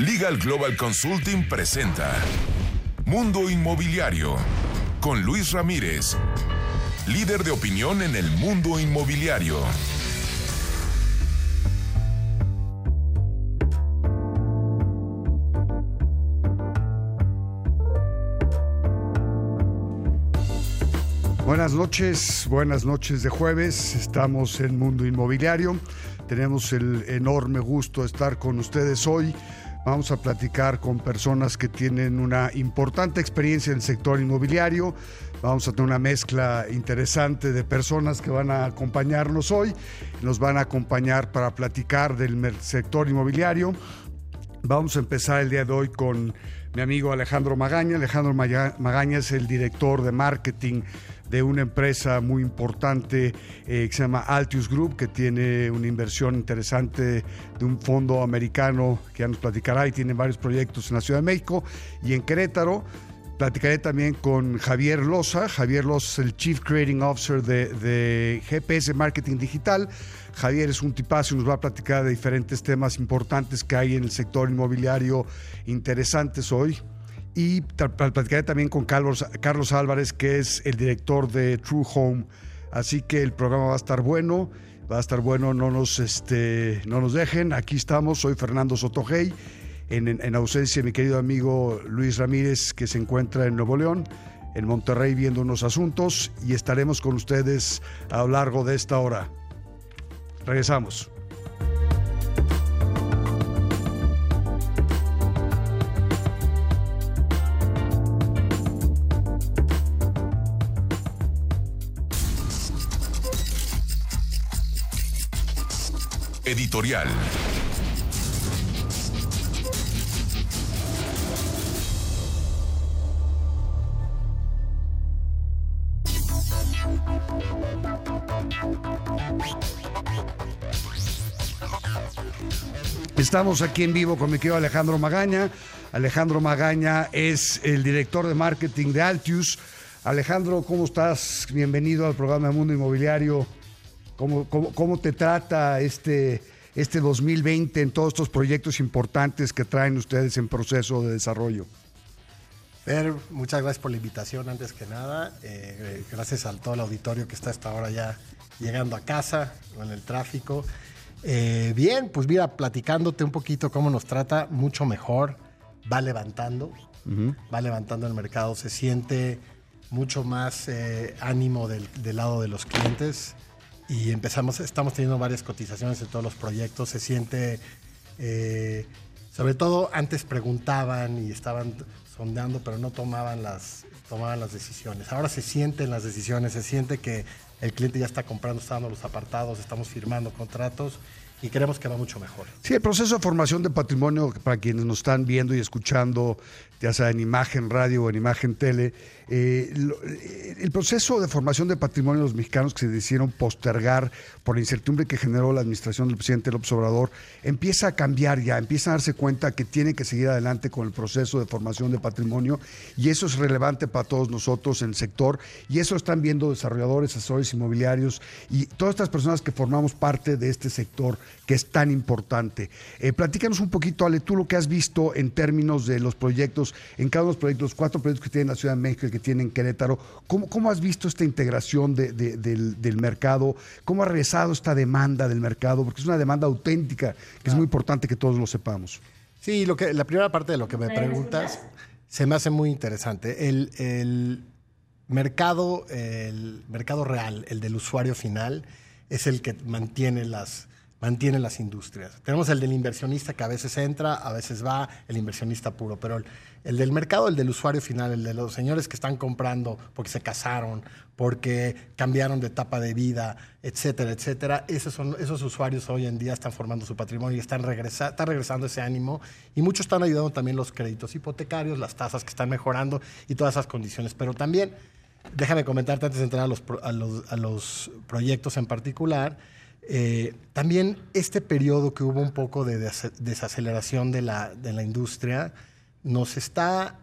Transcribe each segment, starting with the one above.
Legal Global Consulting presenta Mundo Inmobiliario con Luis Ramírez, líder de opinión en el mundo inmobiliario. Buenas noches, buenas noches de jueves. Estamos en Mundo Inmobiliario. Tenemos el enorme gusto de estar con ustedes hoy. Vamos a platicar con personas que tienen una importante experiencia en el sector inmobiliario. Vamos a tener una mezcla interesante de personas que van a acompañarnos hoy. Nos van a acompañar para platicar del sector inmobiliario. Vamos a empezar el día de hoy con mi amigo Alejandro Magaña. Alejandro Magaña es el director de marketing de una empresa muy importante eh, que se llama Altius Group, que tiene una inversión interesante de un fondo americano que ya nos platicará y tiene varios proyectos en la Ciudad de México y en Querétaro. Platicaré también con Javier Loza. Javier Loza es el Chief Creating Officer de, de GPS Marketing Digital. Javier es un tipazo y nos va a platicar de diferentes temas importantes que hay en el sector inmobiliario interesantes hoy. Y platicaré también con Carlos, Carlos Álvarez, que es el director de True Home. Así que el programa va a estar bueno, va a estar bueno, no nos, este, no nos dejen. Aquí estamos, soy Fernando Sotogey, en, en ausencia de mi querido amigo Luis Ramírez, que se encuentra en Nuevo León, en Monterrey, viendo unos asuntos, y estaremos con ustedes a lo largo de esta hora. Regresamos. Editorial. Estamos aquí en vivo con mi querido Alejandro Magaña. Alejandro Magaña es el director de marketing de Altius. Alejandro, ¿cómo estás? Bienvenido al programa Mundo Inmobiliario. ¿Cómo, cómo, te trata este, este 2020 en todos estos proyectos importantes que traen ustedes en proceso de desarrollo? Fer, muchas gracias por la invitación antes que nada. Eh, gracias a todo el auditorio que está hasta ahora ya llegando a casa en el tráfico. Eh, bien, pues mira, platicándote un poquito cómo nos trata, mucho mejor. Va levantando, va levantando el mercado, se siente mucho más eh, ánimo del, del, lado de los clientes y empezamos, estamos teniendo varias cotizaciones en todos los proyectos, se siente, eh, sobre todo antes preguntaban y estaban sondeando, pero no tomaban las, tomaban las decisiones. Ahora se sienten las decisiones, se siente que el cliente ya está comprando, está dando los apartados, estamos firmando contratos y creemos que va mucho mejor. Sí, el proceso de formación de patrimonio, para quienes nos están viendo y escuchando, ya sea en imagen radio o en imagen tele, eh, eh, el proceso de formación de patrimonio de los mexicanos que se decidieron postergar por la incertidumbre que generó la administración del presidente López Obrador empieza a cambiar ya, empieza a darse cuenta que tiene que seguir adelante con el proceso de formación de patrimonio y eso es relevante para todos nosotros en el sector y eso están viendo desarrolladores, asesores inmobiliarios y todas estas personas que formamos parte de este sector que es tan importante. Eh, platícanos un poquito, Ale, tú lo que has visto en términos de los proyectos, en cada uno de los proyectos, cuatro proyectos que tiene la Ciudad de México, que tienen Querétaro. ¿Cómo, cómo has visto esta integración del, mercado? ¿Cómo ha regresado esta demanda del mercado? Porque es una demanda auténtica, que es muy importante que todos lo sepamos. Sí, lo que, la primera parte de lo que me preguntas se me hace muy interesante. El, el mercado, el mercado real, el del usuario final, es el que mantiene las, mantiene las industrias. Tenemos el del inversionista que a veces entra, a veces va, el inversionista puro, pero el, del mercado, el del usuario final, el de los señores que están comprando porque se casaron, porque cambiaron de etapa de vida, etcétera, etcétera, esos, son, esos usuarios hoy en día están formando su patrimonio y están regresa, está regresando ese ánimo y muchos están ayudando también los créditos hipotecarios, las tasas que están mejorando y todas esas condiciones, pero también... Déjame comentarte antes de entrar a los, a los, a los proyectos en particular, eh, también este periodo que hubo un poco de desaceleración de la, de la industria nos está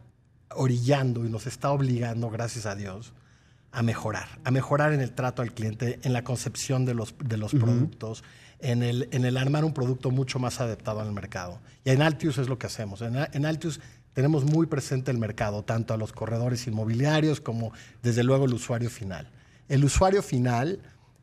orillando y nos está obligando, gracias a Dios, a mejorar, a mejorar en el trato al cliente, en la concepción de los, de los productos, en el, en el armar un producto mucho más adaptado al mercado. Y en Altius es lo que hacemos. En, en Altius tenemos muy presente el mercado, tanto a los corredores inmobiliarios como desde luego el usuario final. El usuario final,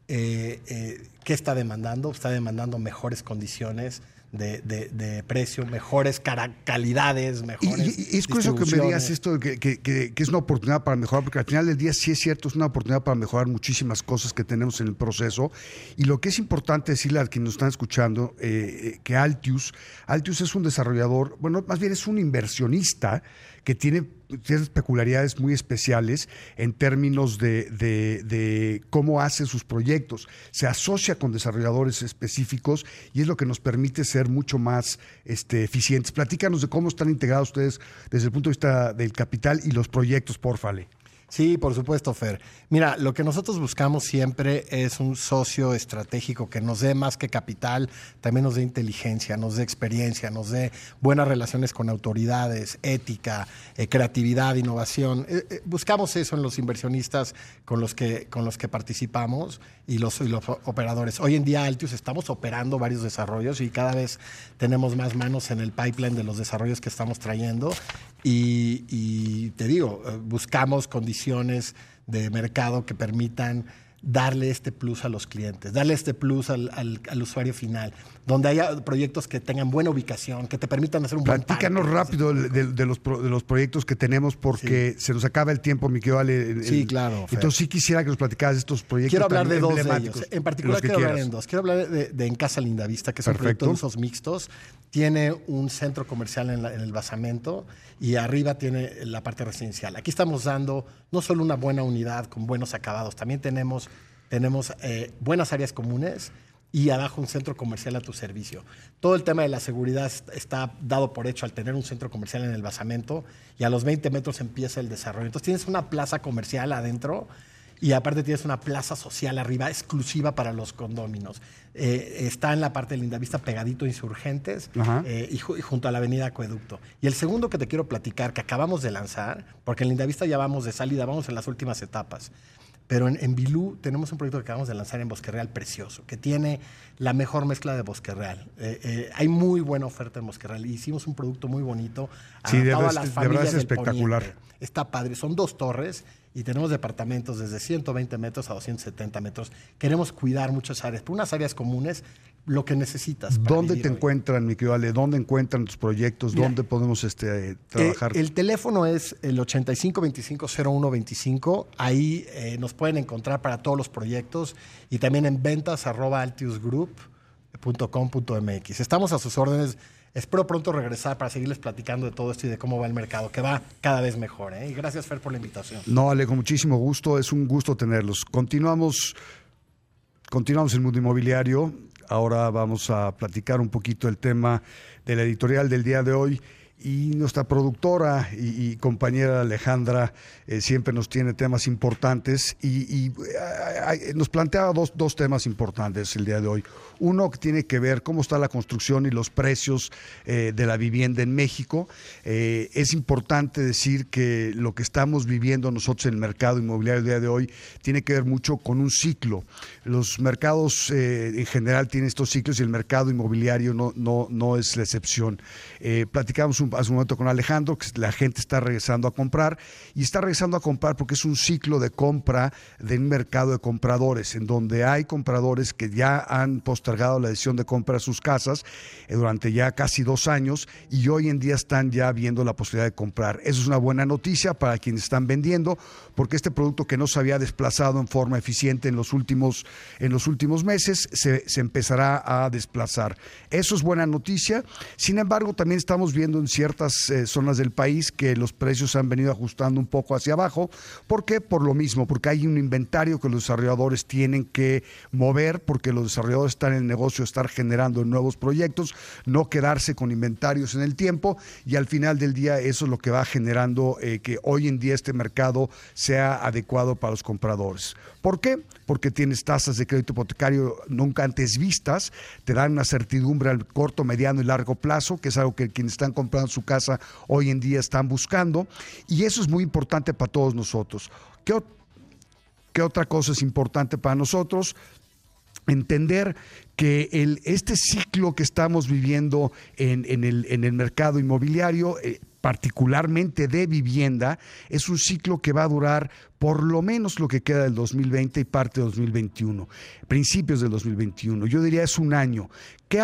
eh, eh, ¿qué está demandando? Está demandando mejores condiciones, de, precio, mejores calidades, mejores. Y, es curioso que me digas esto, que, que, es una oportunidad para mejorar, porque al final del día sí es cierto, es una oportunidad para mejorar muchísimas cosas que tenemos en el proceso. Y lo que es importante decirle a quienes nos están escuchando, eh, eh, que Altius, Altius es un desarrollador, bueno, más bien es un inversionista que tiene ciertas peculiaridades muy especiales en términos de, cómo hace sus proyectos. Se asocia con desarrolladores específicos y es lo que nos permite ser mucho más este, eficientes. Platícanos de cómo están integrados ustedes desde el punto de vista del capital y los proyectos, porfale. Sí, por supuesto, Fer. Mira, lo que nosotros buscamos siempre es un socio estratégico que nos dé más que capital, también nos dé inteligencia, nos dé experiencia, nos dé buenas relaciones con autoridades, ética, eh, creatividad, innovación. Eh, eh, buscamos eso en los inversionistas con los que, con los que participamos y los, y los operadores. Hoy en día, Altius, estamos operando varios desarrollos y cada vez tenemos más manos en el pipeline de los desarrollos que estamos trayendo y, te digo, eh, buscamos condiciones de mercado que permitan darle este plus a los clientes, darle este plus al, usuario final, donde haya proyectos que tengan buena ubicación, que te permitan hacer un buen Platícanos rápido de, los, de los proyectos que tenemos porque se nos acaba el tiempo, mi querido Ale. Sí, claro. Entonces sí quisiera que nos platicaras de estos proyectos Quiero hablar de dos de ellos. En particular quiero hablar de dos. Quiero hablar de, En Casa Lindavista, que es un proyecto de usos mixtos. Tiene un centro comercial en, en el basamento y arriba tiene la parte residencial. Aquí estamos dando no solo una buena unidad con buenos acabados, también tenemos, tenemos eh, buenas áreas comunes y abajo un centro comercial a tu servicio. Todo el tema de la seguridad está dado por hecho al tener un centro comercial en el basamento y a los 20 metros empieza el desarrollo. Entonces tienes una plaza comercial adentro y aparte tienes una plaza social arriba exclusiva para los condóminos. Eh, está en la parte de Lindavista pegadito Insurgentes eh, y, junto a la avenida Acueducto. Y el segundo que te quiero platicar, que acabamos de lanzar, porque en Lindavista ya vamos de salida, vamos en las últimas etapas. Pero en, en Bilú tenemos un proyecto que acabamos de lanzar en Bosque Real precioso, que tiene la mejor mezcla de Bosque Real. Eh, hay muy buena oferta en Bosque Real. Hicimos un producto muy bonito. Sí, de, a las de verdad es espectacular. Está padre. Son dos torres y tenemos departamentos desde 120 metros a 270 metros. Queremos cuidar muchas áreas, pero unas áreas comunes, lo que necesitas. ¿Dónde te encuentran, mi querido Ale? ¿Dónde encuentran tus proyectos? ¿Dónde podemos este, trabajar? el teléfono es el 85250125. Ahí eh, nos pueden encontrar para todos los proyectos y también en ventas arroba altiusgroup.com.mx. Estamos a sus órdenes Espero pronto regresar para seguirles platicando de todo esto y de cómo va el mercado, que va cada vez mejor. ¿eh? Y gracias, Fer, por la invitación. No, Ale, con muchísimo gusto. Es un gusto tenerlos. Continuamos, continuamos el mundo inmobiliario. Ahora vamos a platicar un poquito el tema de la editorial del día de hoy y nuestra productora y, compañera Alejandra eh, siempre nos tiene temas importantes y, eh, nos plantea dos, dos, temas importantes el día de hoy. Uno que tiene que ver cómo está la construcción y los precios eh, de la vivienda en México. es importante decir que lo que estamos viviendo nosotros en el mercado inmobiliario el día de hoy tiene que ver mucho con un ciclo. Los mercados en general tienen estos ciclos y el mercado inmobiliario no, no, no es la excepción. platicamos un hace un momento con Alejandro, que la gente está regresando a comprar y está regresando a comprar porque es un ciclo de compra de un mercado de compradores, en donde hay compradores que ya han postergado la decisión de comprar sus casas eh, durante ya casi dos años y hoy en día están ya viendo la posibilidad de comprar. Eso es una buena noticia para quienes están vendiendo, porque este producto que no se había desplazado en forma eficiente en los últimos, en los últimos meses se, se empezará a desplazar. Eso es buena noticia. Sin embargo, también estamos viendo en ciertas eh, zonas del país que los precios han venido ajustando un poco hacia abajo. ¿Por qué? Por lo mismo, porque hay un inventario que los desarrolladores tienen que mover, porque los desarrolladores están en el negocio de estar generando nuevos proyectos, no quedarse con inventarios en el tiempo y al final del día eso es lo que va generando eh, que hoy en día este mercado sea adecuado para los compradores. ¿Por qué? Porque tienes tasas de crédito hipotecario nunca antes vistas, te dan una certidumbre al corto, mediano y largo plazo, que es algo que quienes están comprando su casa hoy en día están buscando. Y eso es muy importante para todos nosotros. ¿Qué, qué otra cosa es importante para nosotros? entender que el, este ciclo que estamos viviendo en, en, el, en el, mercado inmobiliario, eh, particularmente de vivienda, es un ciclo que va a durar por lo menos lo que queda del 2020 y parte del 2021, principios del 2021. Yo diría es un año. ¿Qué,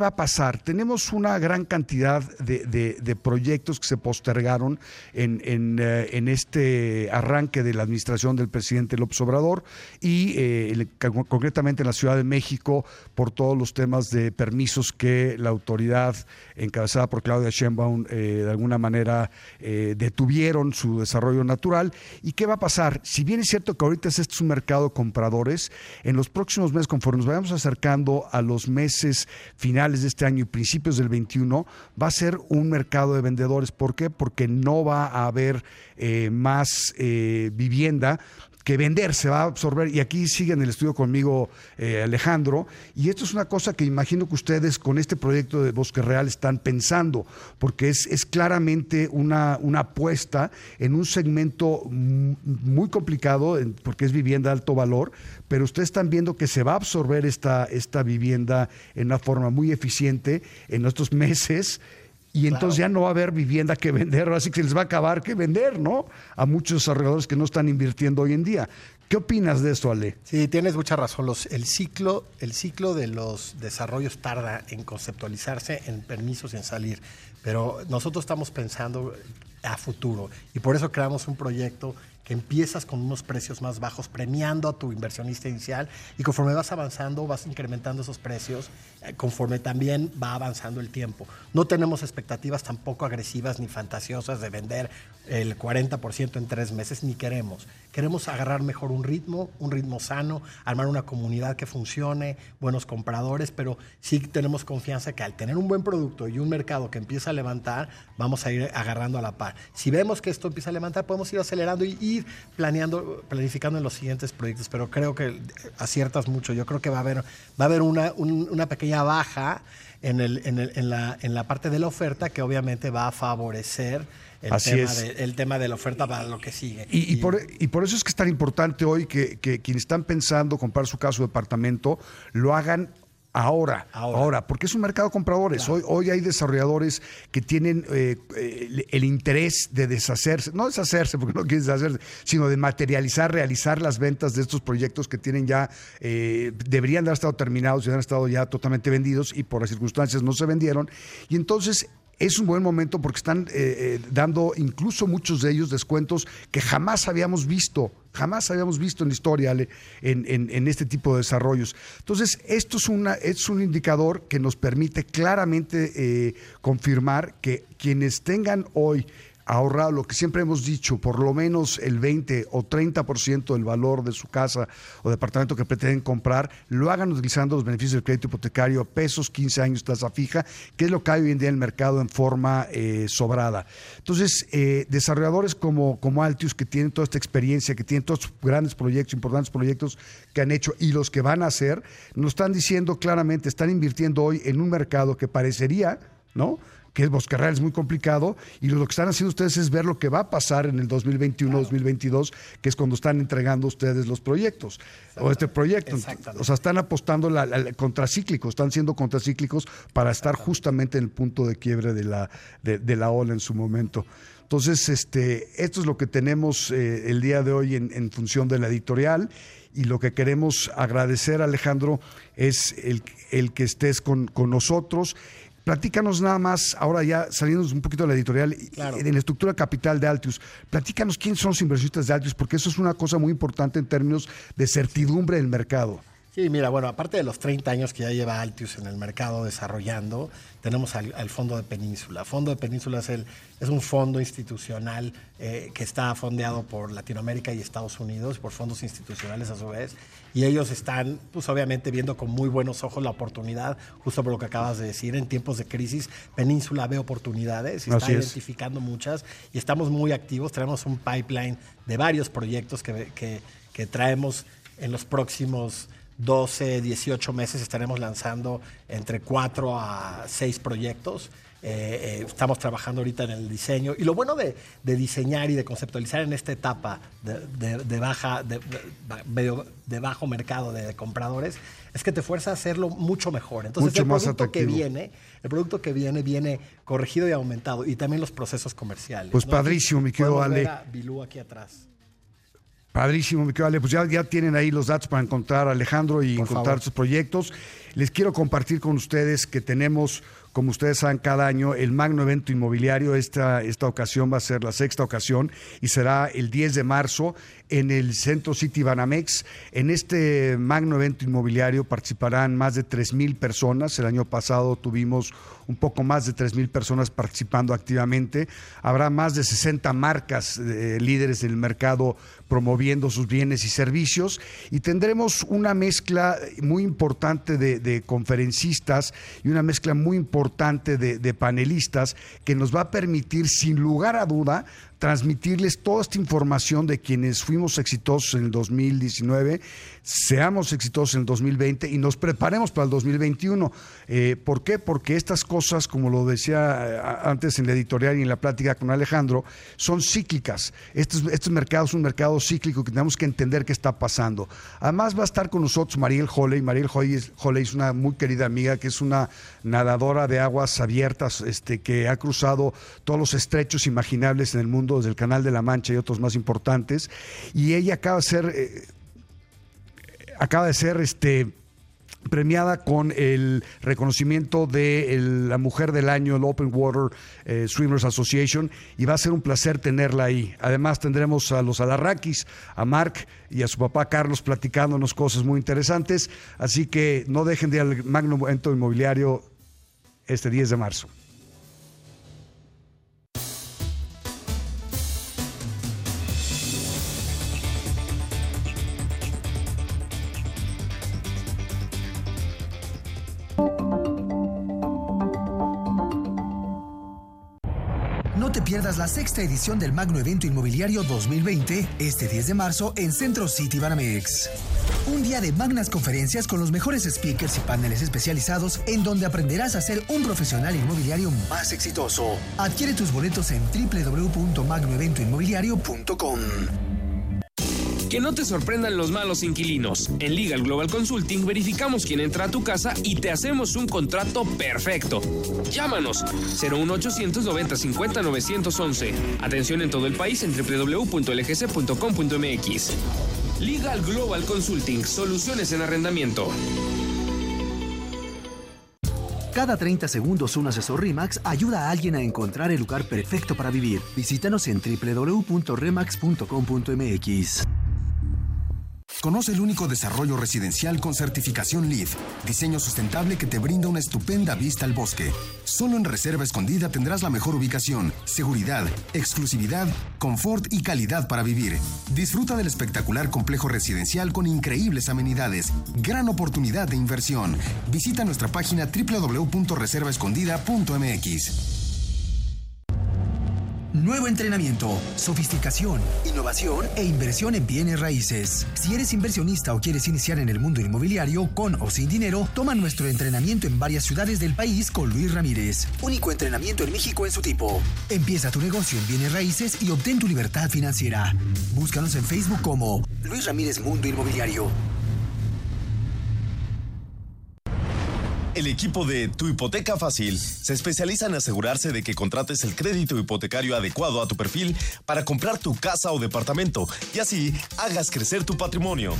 va a pasar? Tenemos una gran cantidad de, proyectos que se postergaron en, eh, en, este arranque de la administración del presidente López Obrador y eh, concretamente en la Ciudad de México por todos los temas de permisos que la autoridad encabezada por Claudia Sheinbaum eh, de alguna manera detuvieron su desarrollo natural. ¿Y qué va a pasar? si bien es cierto que ahorita este es un mercado de compradores, en los próximos meses, conforme nos vayamos acercando a los meses finales de este año y principios del 21, va a ser un mercado de vendedores. ¿Por qué? Porque no va a haber eh, más eh, vivienda que vender, se va a absorber. Y aquí sigue en el estudio conmigo eh, Alejandro. Y esto es una cosa que imagino que ustedes con este proyecto de Bosque Real están pensando, porque es, es claramente una, una apuesta en un segmento muy complicado, porque es vivienda de alto valor, pero ustedes están viendo que se va a absorber esta, esta vivienda en una forma muy eficiente en estos meses y entonces ya no va a haber vivienda que vender, así que se les va a acabar que vender, ¿no? A muchos desarrolladores que no están invirtiendo hoy en día. ¿Qué opinas de esto, Ale? Sí, tienes mucha razón. Los, el, ciclo, el ciclo de los desarrollos tarda en conceptualizarse, en permisos en salir. Pero nosotros estamos pensando a futuro y por eso creamos un proyecto empiezas con unos precios más bajos, premiando a tu inversionista inicial y conforme vas avanzando, vas incrementando esos precios, eh, conforme también va avanzando el tiempo. No tenemos expectativas tampoco agresivas ni fantasiosas de vender el 40% en tres meses, ni queremos. Queremos agarrar mejor un ritmo, un ritmo sano, armar una comunidad que funcione, buenos compradores, pero sí tenemos confianza que al tener un buen producto y un mercado que empieza a levantar, vamos a ir agarrando a la par. Si vemos que esto empieza a levantar, podemos ir acelerando y ir planeando, planificando en los siguientes proyectos, pero creo que aciertas mucho. Yo creo que va a haber, va a haber una, una pequeña baja en, el, en, el, en, la, en la parte de la oferta que obviamente va a favorecer el, tema, De, el tema de la oferta para lo que sigue. Y, por, y por eso es que es tan importante hoy que, que quienes están pensando comprar su caso de departamento lo hagan Ahora, ahora, porque es un mercado de compradores. Hoy, hoy hay desarrolladores que tienen eh, el, interés de deshacerse, no deshacerse porque no quieren deshacerse, sino de materializar, realizar las ventas de estos proyectos que tienen ya, eh, deberían de haber estado terminados y han estado ya totalmente vendidos y por las circunstancias no se vendieron. Y entonces es un buen momento porque están eh, dando incluso muchos de ellos descuentos que jamás habíamos visto jamás habíamos visto en la historia en, este tipo de desarrollos. Entonces, esto es, una, es un indicador que nos permite claramente eh, confirmar que quienes tengan hoy ahorrado lo que siempre hemos dicho, por lo menos el 20 o 30% del valor de su casa o departamento que pretenden comprar, lo hagan utilizando los beneficios del crédito hipotecario, pesos, 15 años, tasa fija, que es lo que hay hoy en día en el mercado en forma eh, sobrada. Entonces, eh, desarrolladores como, como Altius, que tienen toda esta experiencia, que tienen todos grandes proyectos, importantes proyectos que han hecho y los que van a hacer, nos están diciendo claramente, están invirtiendo hoy en un mercado que parecería, ¿no? Que es Bosque es muy complicado, y lo que están haciendo ustedes es ver lo que va a pasar en el 2021-2022, que es cuando están entregando ustedes los proyectos, o este proyecto. O sea, están apostando la, contracíclicos, están siendo contracíclicos para estar justamente en el punto de quiebre de la, de, la ola en su momento. Entonces, este, esto es lo que tenemos eh, el día de hoy en, en, función de la editorial y lo que queremos agradecer, Alejandro, es el, el que estés con, con nosotros. Platícanos nada más, ahora ya saliendo un poquito de la editorial, en la estructura capital de Altius, platícanos quiénes son los inversionistas de Altius, porque eso es una cosa muy importante en términos de certidumbre del mercado. Sí, mira, bueno, aparte de los 30 años que ya lleva Altius en el mercado desarrollando, tenemos al, Fondo de Península. Fondo de Península es, el, es un fondo institucional eh, que está fondeado por Latinoamérica y Estados Unidos, por fondos institucionales a su vez, y ellos están, pues obviamente, viendo con muy buenos ojos la oportunidad, justo por lo que acabas de decir, en tiempos de crisis, Península ve oportunidades y está identificando muchas, y estamos muy activos, tenemos un pipeline de varios proyectos que, que, que traemos en los próximos 12, 18 meses estaremos lanzando entre 4 a 6 proyectos. Eh, eh, estamos trabajando ahorita en el diseño. Y lo bueno de, diseñar y de conceptualizar en esta etapa de, baja, de, de, bajo mercado de compradores es que te fuerza a hacerlo mucho mejor. Entonces, el producto que viene, el producto que viene, viene corregido y aumentado. Y también los procesos comerciales. Pues padrísimo, mi querido Ale. Bilú aquí atrás. Padrísimo, mi querido Ale. Pues ya, ya tienen ahí los datos para encontrar a Alejandro y encontrar sus proyectos. Les quiero compartir con ustedes que tenemos como ustedes saben, cada año el magno evento inmobiliario, esta, esta ocasión va a ser la sexta ocasión y será el 10 de marzo en el Centro City Banamex. En este magno evento inmobiliario participarán más de 3 mil personas. El año pasado tuvimos un poco más de 3 mil personas participando activamente. Habrá más de 60 marcas eh, líderes del mercado promoviendo sus bienes y servicios y tendremos una mezcla muy importante de, conferencistas y una mezcla muy importante de panelistas que nos va a permitir sin lugar a duda transmitirles toda esta información de quienes fuimos exitosos en el 2019, seamos exitosos en el 2020 y nos preparemos para el 2021. Eh, ¿Por qué? Porque estas cosas, como lo decía eh, antes en la editorial y en la plática con Alejandro, son cíclicas. Este, este mercado es un mercado cíclico que tenemos que entender qué está pasando. Además va a estar con nosotros Mariel Holley. Mariel Holley es una muy querida amiga que es una nadadora de aguas abiertas este, que ha cruzado todos los estrechos imaginables en el mundo desde el Canal de la Mancha y otros más importantes. Y ella acaba de ser, eh, acaba de ser este, premiada con el reconocimiento de la mujer del año, el Open Water eh, Swimmers Association, y va a ser un placer tenerla ahí. Además tendremos a los Alarraquis, a Mark y a su papá Carlos platicándonos cosas muy interesantes, así que no dejen de ir al Magno Evento Inmobiliario este 10 de marzo. Pierdas la sexta edición del Magno Evento Inmobiliario 2020, este 10 de marzo en Centro City Banamex. Un día de magnas conferencias con los mejores speakers y paneles especializados en donde aprenderás a ser un profesional inmobiliario más exitoso. Adquiere tus boletos en www.magnoeventoinmobiliario.com. Que no te sorprendan los malos inquilinos. En Legal Global Consulting verificamos quién entra a tu casa y te hacemos un contrato perfecto. Llámanos 01800 90 50 911. Atención en todo el país en www.lgc.com.mx. Legal Global Consulting, soluciones en arrendamiento. Cada 30 segundos un asesor RIMAX ayuda a alguien a encontrar el lugar perfecto para vivir. Visítanos en www.remax.com.mx. Conoce el único desarrollo residencial con certificación LEED, diseño sustentable que te brinda una estupenda vista al bosque. Solo en Reserva Escondida tendrás la mejor ubicación, seguridad, exclusividad, confort y calidad para vivir. Disfruta del espectacular complejo residencial con increíbles amenidades. Gran oportunidad de inversión. Visita nuestra página www.reservaescondida.mx. Nuevo entrenamiento, sofisticación, innovación e inversión en bienes raíces. Si eres inversionista o quieres iniciar en el mundo inmobiliario con o sin dinero, toma nuestro entrenamiento en varias ciudades del país con Luis Ramírez. Único entrenamiento en México en su tipo. Empieza tu negocio en bienes raíces y obtén tu libertad financiera. Búscanos en Facebook como Luis Ramírez Mundo Inmobiliario. El equipo de Tu Hipoteca Fácil se especializa en asegurarse de que contrates el crédito hipotecario adecuado a tu perfil para comprar tu casa o departamento y así hagas crecer tu patrimonio.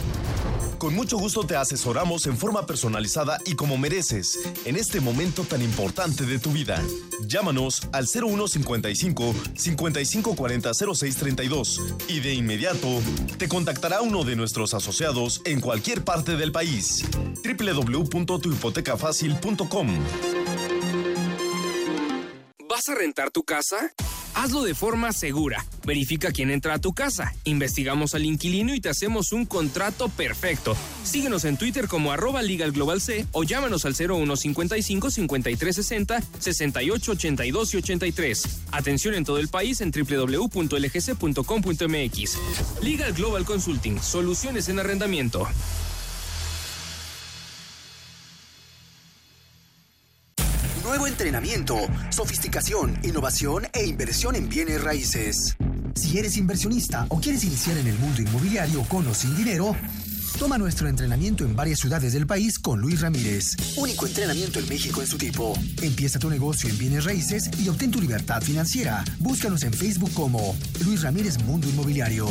Con mucho gusto te asesoramos en forma personalizada y como mereces en este momento tan importante de tu vida. Llámanos al 0155 5540 0632 y de inmediato te contactará uno de nuestros asociados en cualquier parte del país. www.tuhipotecafacil.com ¿Vas a rentar tu casa? Hazlo de forma segura. Verifica quién entra a tu casa. Investigamos al inquilino y te hacemos un contrato perfecto. Síguenos en Twitter como arroba Legal Global C o llámanos al 0155 5360 6882 y 83. Atención en todo el país en www.lgc.com.mx. Legal Global Consulting. Soluciones en arrendamiento. Entrenamiento, sofisticación, innovación e inversión en bienes raíces. Si eres inversionista o quieres iniciar en el mundo inmobiliario con o sin dinero, Toma nuestro entrenamiento en varias ciudades del país con Luis Ramírez. Único entrenamiento en México en su tipo. Empieza tu negocio en bienes raíces y obtén tu libertad financiera. Búscanos en Facebook como Luis Ramírez Mundo Inmobiliario.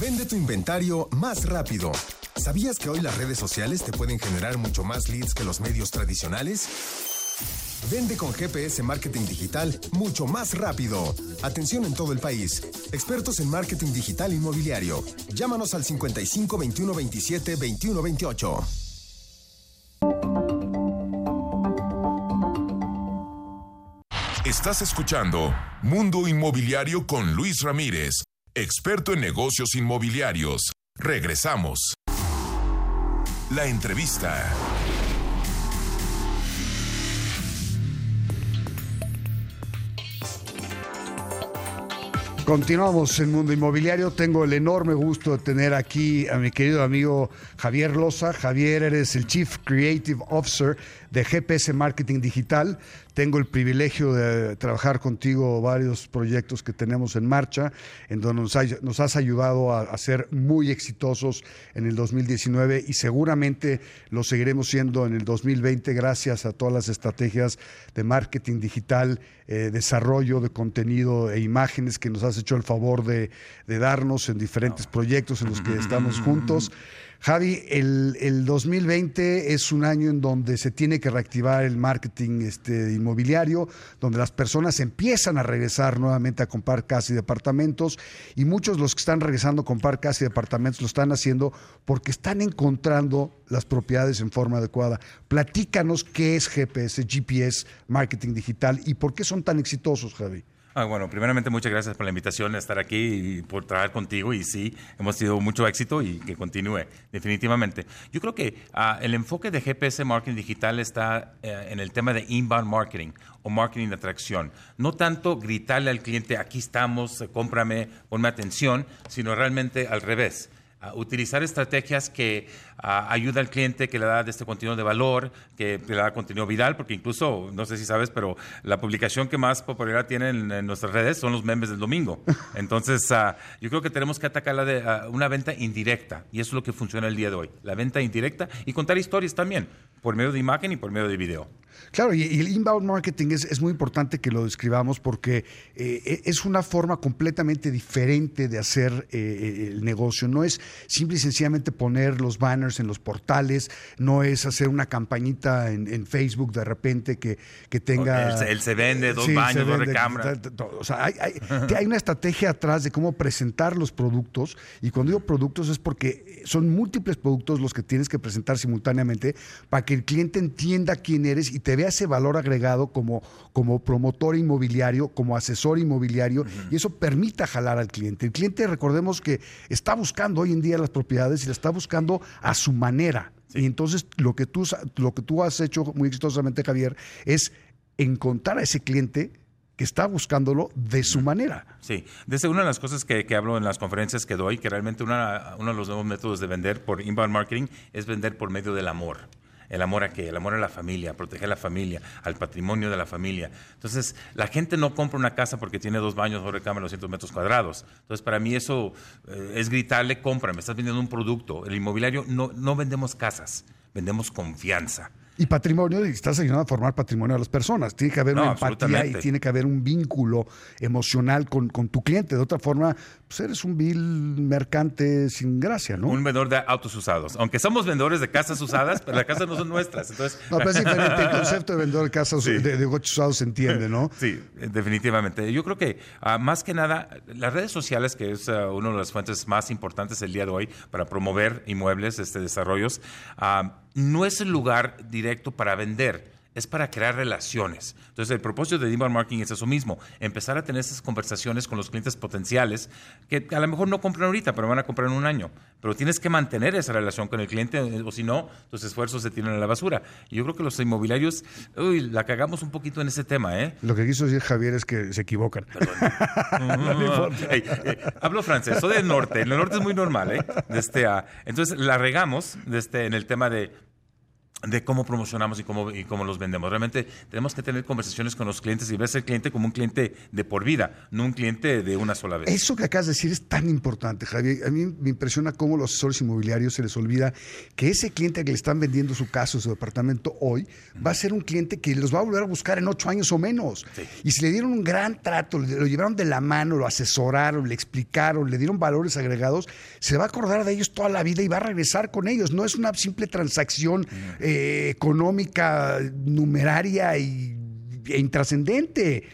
Vende tu inventario más rápido. ¿Sabías que hoy las redes sociales te pueden generar mucho más leads que los medios tradicionales? Vende con GPS Marketing Digital mucho más rápido. Atención en todo el país. Expertos en marketing digital inmobiliario. Llámanos al 55 21 27 21 28. Estás escuchando Mundo Inmobiliario con Luis Ramírez, experto en negocios inmobiliarios. Regresamos. La entrevista. Continuamos en Mundo Inmobiliario. Tengo el enorme gusto de tener aquí a mi querido amigo Javier Loza. Javier, eres el Chief Creative Officer de GPS Marketing Digital. Tengo el privilegio de trabajar contigo varios proyectos que tenemos en marcha, en donde nos, has ayudado a, ser muy exitosos en el 2019 y seguramente lo seguiremos siendo en el 2020 gracias a todas las estrategias de marketing digital, eh, desarrollo de contenido e imágenes que nos has hecho el favor de, de darnos en diferentes proyectos en los que estamos juntos. Javi, el, 2020 es un año en donde se tiene que reactivar el marketing este, inmobiliario, donde las personas empiezan a regresar nuevamente a comprar casas y departamentos, y muchos de los que están regresando a comprar casas y departamentos lo están haciendo porque están encontrando las propiedades en forma adecuada. Platícanos qué es GPS, GPS, marketing digital, y por qué son tan exitosos, Javi. Ah, bueno, primeramente muchas gracias por la invitación a estar aquí y por trabajar contigo y sí, hemos tenido mucho éxito y que continúe, definitivamente. Yo creo que ah, el enfoque de GPS Marketing Digital está eh, en el tema de inbound marketing o marketing de atracción. No tanto gritarle al cliente, aquí estamos, cómprame, ponme atención, sino realmente al revés utilizar estrategias que ayuda al cliente, que le da este contenido de valor, que le da contenido viral, porque incluso, no sé si sabes, pero la publicación que más popularidad tiene en, nuestras redes son los memes del domingo. Entonces, ah, yo creo que tenemos que atacar la de, ah, una venta indirecta, y eso es lo que funciona el día de hoy, la venta indirecta y contar historias también, por medio de imagen y por medio de video. Claro, y, el inbound marketing es, muy importante que lo describamos porque eh, e, es una forma completamente diferente de hacer eh, eh, el negocio. No es simple y sencillamente poner los banners en los portales, no es hacer una campañita en, Facebook de repente que, que tenga... Él, se vende, dos baños, dos recámaras. O sea, hay, hay, una estrategia atrás de cómo presentar los productos y cuando digo productos es porque son múltiples productos los que tienes que presentar simultáneamente para que el cliente entienda quién eres y te vea ese valor agregado como, como promotor inmobiliario, como asesor inmobiliario, y eso permita jalar al cliente. El cliente, recordemos que está buscando hoy en día las propiedades y la está buscando a su manera. Y entonces lo que, tú, lo que tú has hecho muy exitosamente, Javier, es encontrar a ese cliente que está buscándolo de su manera. Sí, desde una de las cosas que, que, hablo en las conferencias que doy, que realmente una, uno de los nuevos métodos de vender por inbound marketing es vender por medio del amor. ¿El amor a qué? El amor a la familia, a proteger a la familia, al patrimonio de la familia. Entonces, la gente no compra una casa porque tiene dos baños, dos recámaras, 200 metros cuadrados. Entonces, para mí eso eh, es gritarle, compra, me estás vendiendo un producto. El inmobiliario no, no vendemos casas, vendemos confianza. Y patrimonio, y estás ayudando a formar patrimonio a las personas. Tiene que haber una empatía y tiene que haber un vínculo emocional con, tu cliente. De otra forma, pues eres un vil mercante sin gracia, ¿no? Un vendedor de autos usados. Aunque somos vendedores de casas usadas, pero las casas no son nuestras. Entonces... No, pero es diferente. El concepto de vendedor de casas de, coches usados se entiende, ¿no? Sí, definitivamente. Yo creo que ah, más que nada, las redes sociales, que es uh, una de las fuentes más importantes el día de hoy para promover inmuebles, este, desarrollos, uh, no es el lugar directo para vender es para crear relaciones. Entonces, el propósito de inbound marketing es eso mismo, empezar a tener esas conversaciones con los clientes potenciales que a lo mejor no compran ahorita, pero van a comprar en un año. Pero tienes que mantener esa relación con el cliente o si no, tus esfuerzos se tiran a la basura. Y yo creo que los inmobiliarios, uy, la cagamos un poquito en ese tema, ¿eh? Lo que quiso decir Javier es que se equivocan. hablo francés, soy del norte. En el norte es muy normal, ¿eh? Este, ah, entonces, la regamos este, en el tema de de cómo promocionamos y cómo, y cómo los vendemos. Realmente tenemos que tener conversaciones con los clientes y ver ese cliente como un cliente de por vida, no un cliente de una sola vez. Eso que acabas de decir es tan importante, Javier. A mí me impresiona cómo los asesores inmobiliarios se les olvida que ese cliente que le están vendiendo su casa o su departamento hoy va a ser un cliente que los va a volver a buscar en ocho años o menos. Y si le dieron un gran trato, lo llevaron de la mano, lo asesoraron, le explicaron, le dieron valores agregados, se va a acordar de ellos toda la vida y va a regresar con ellos. No es una simple transacción eh, económica, numeraria y, e intrascendente.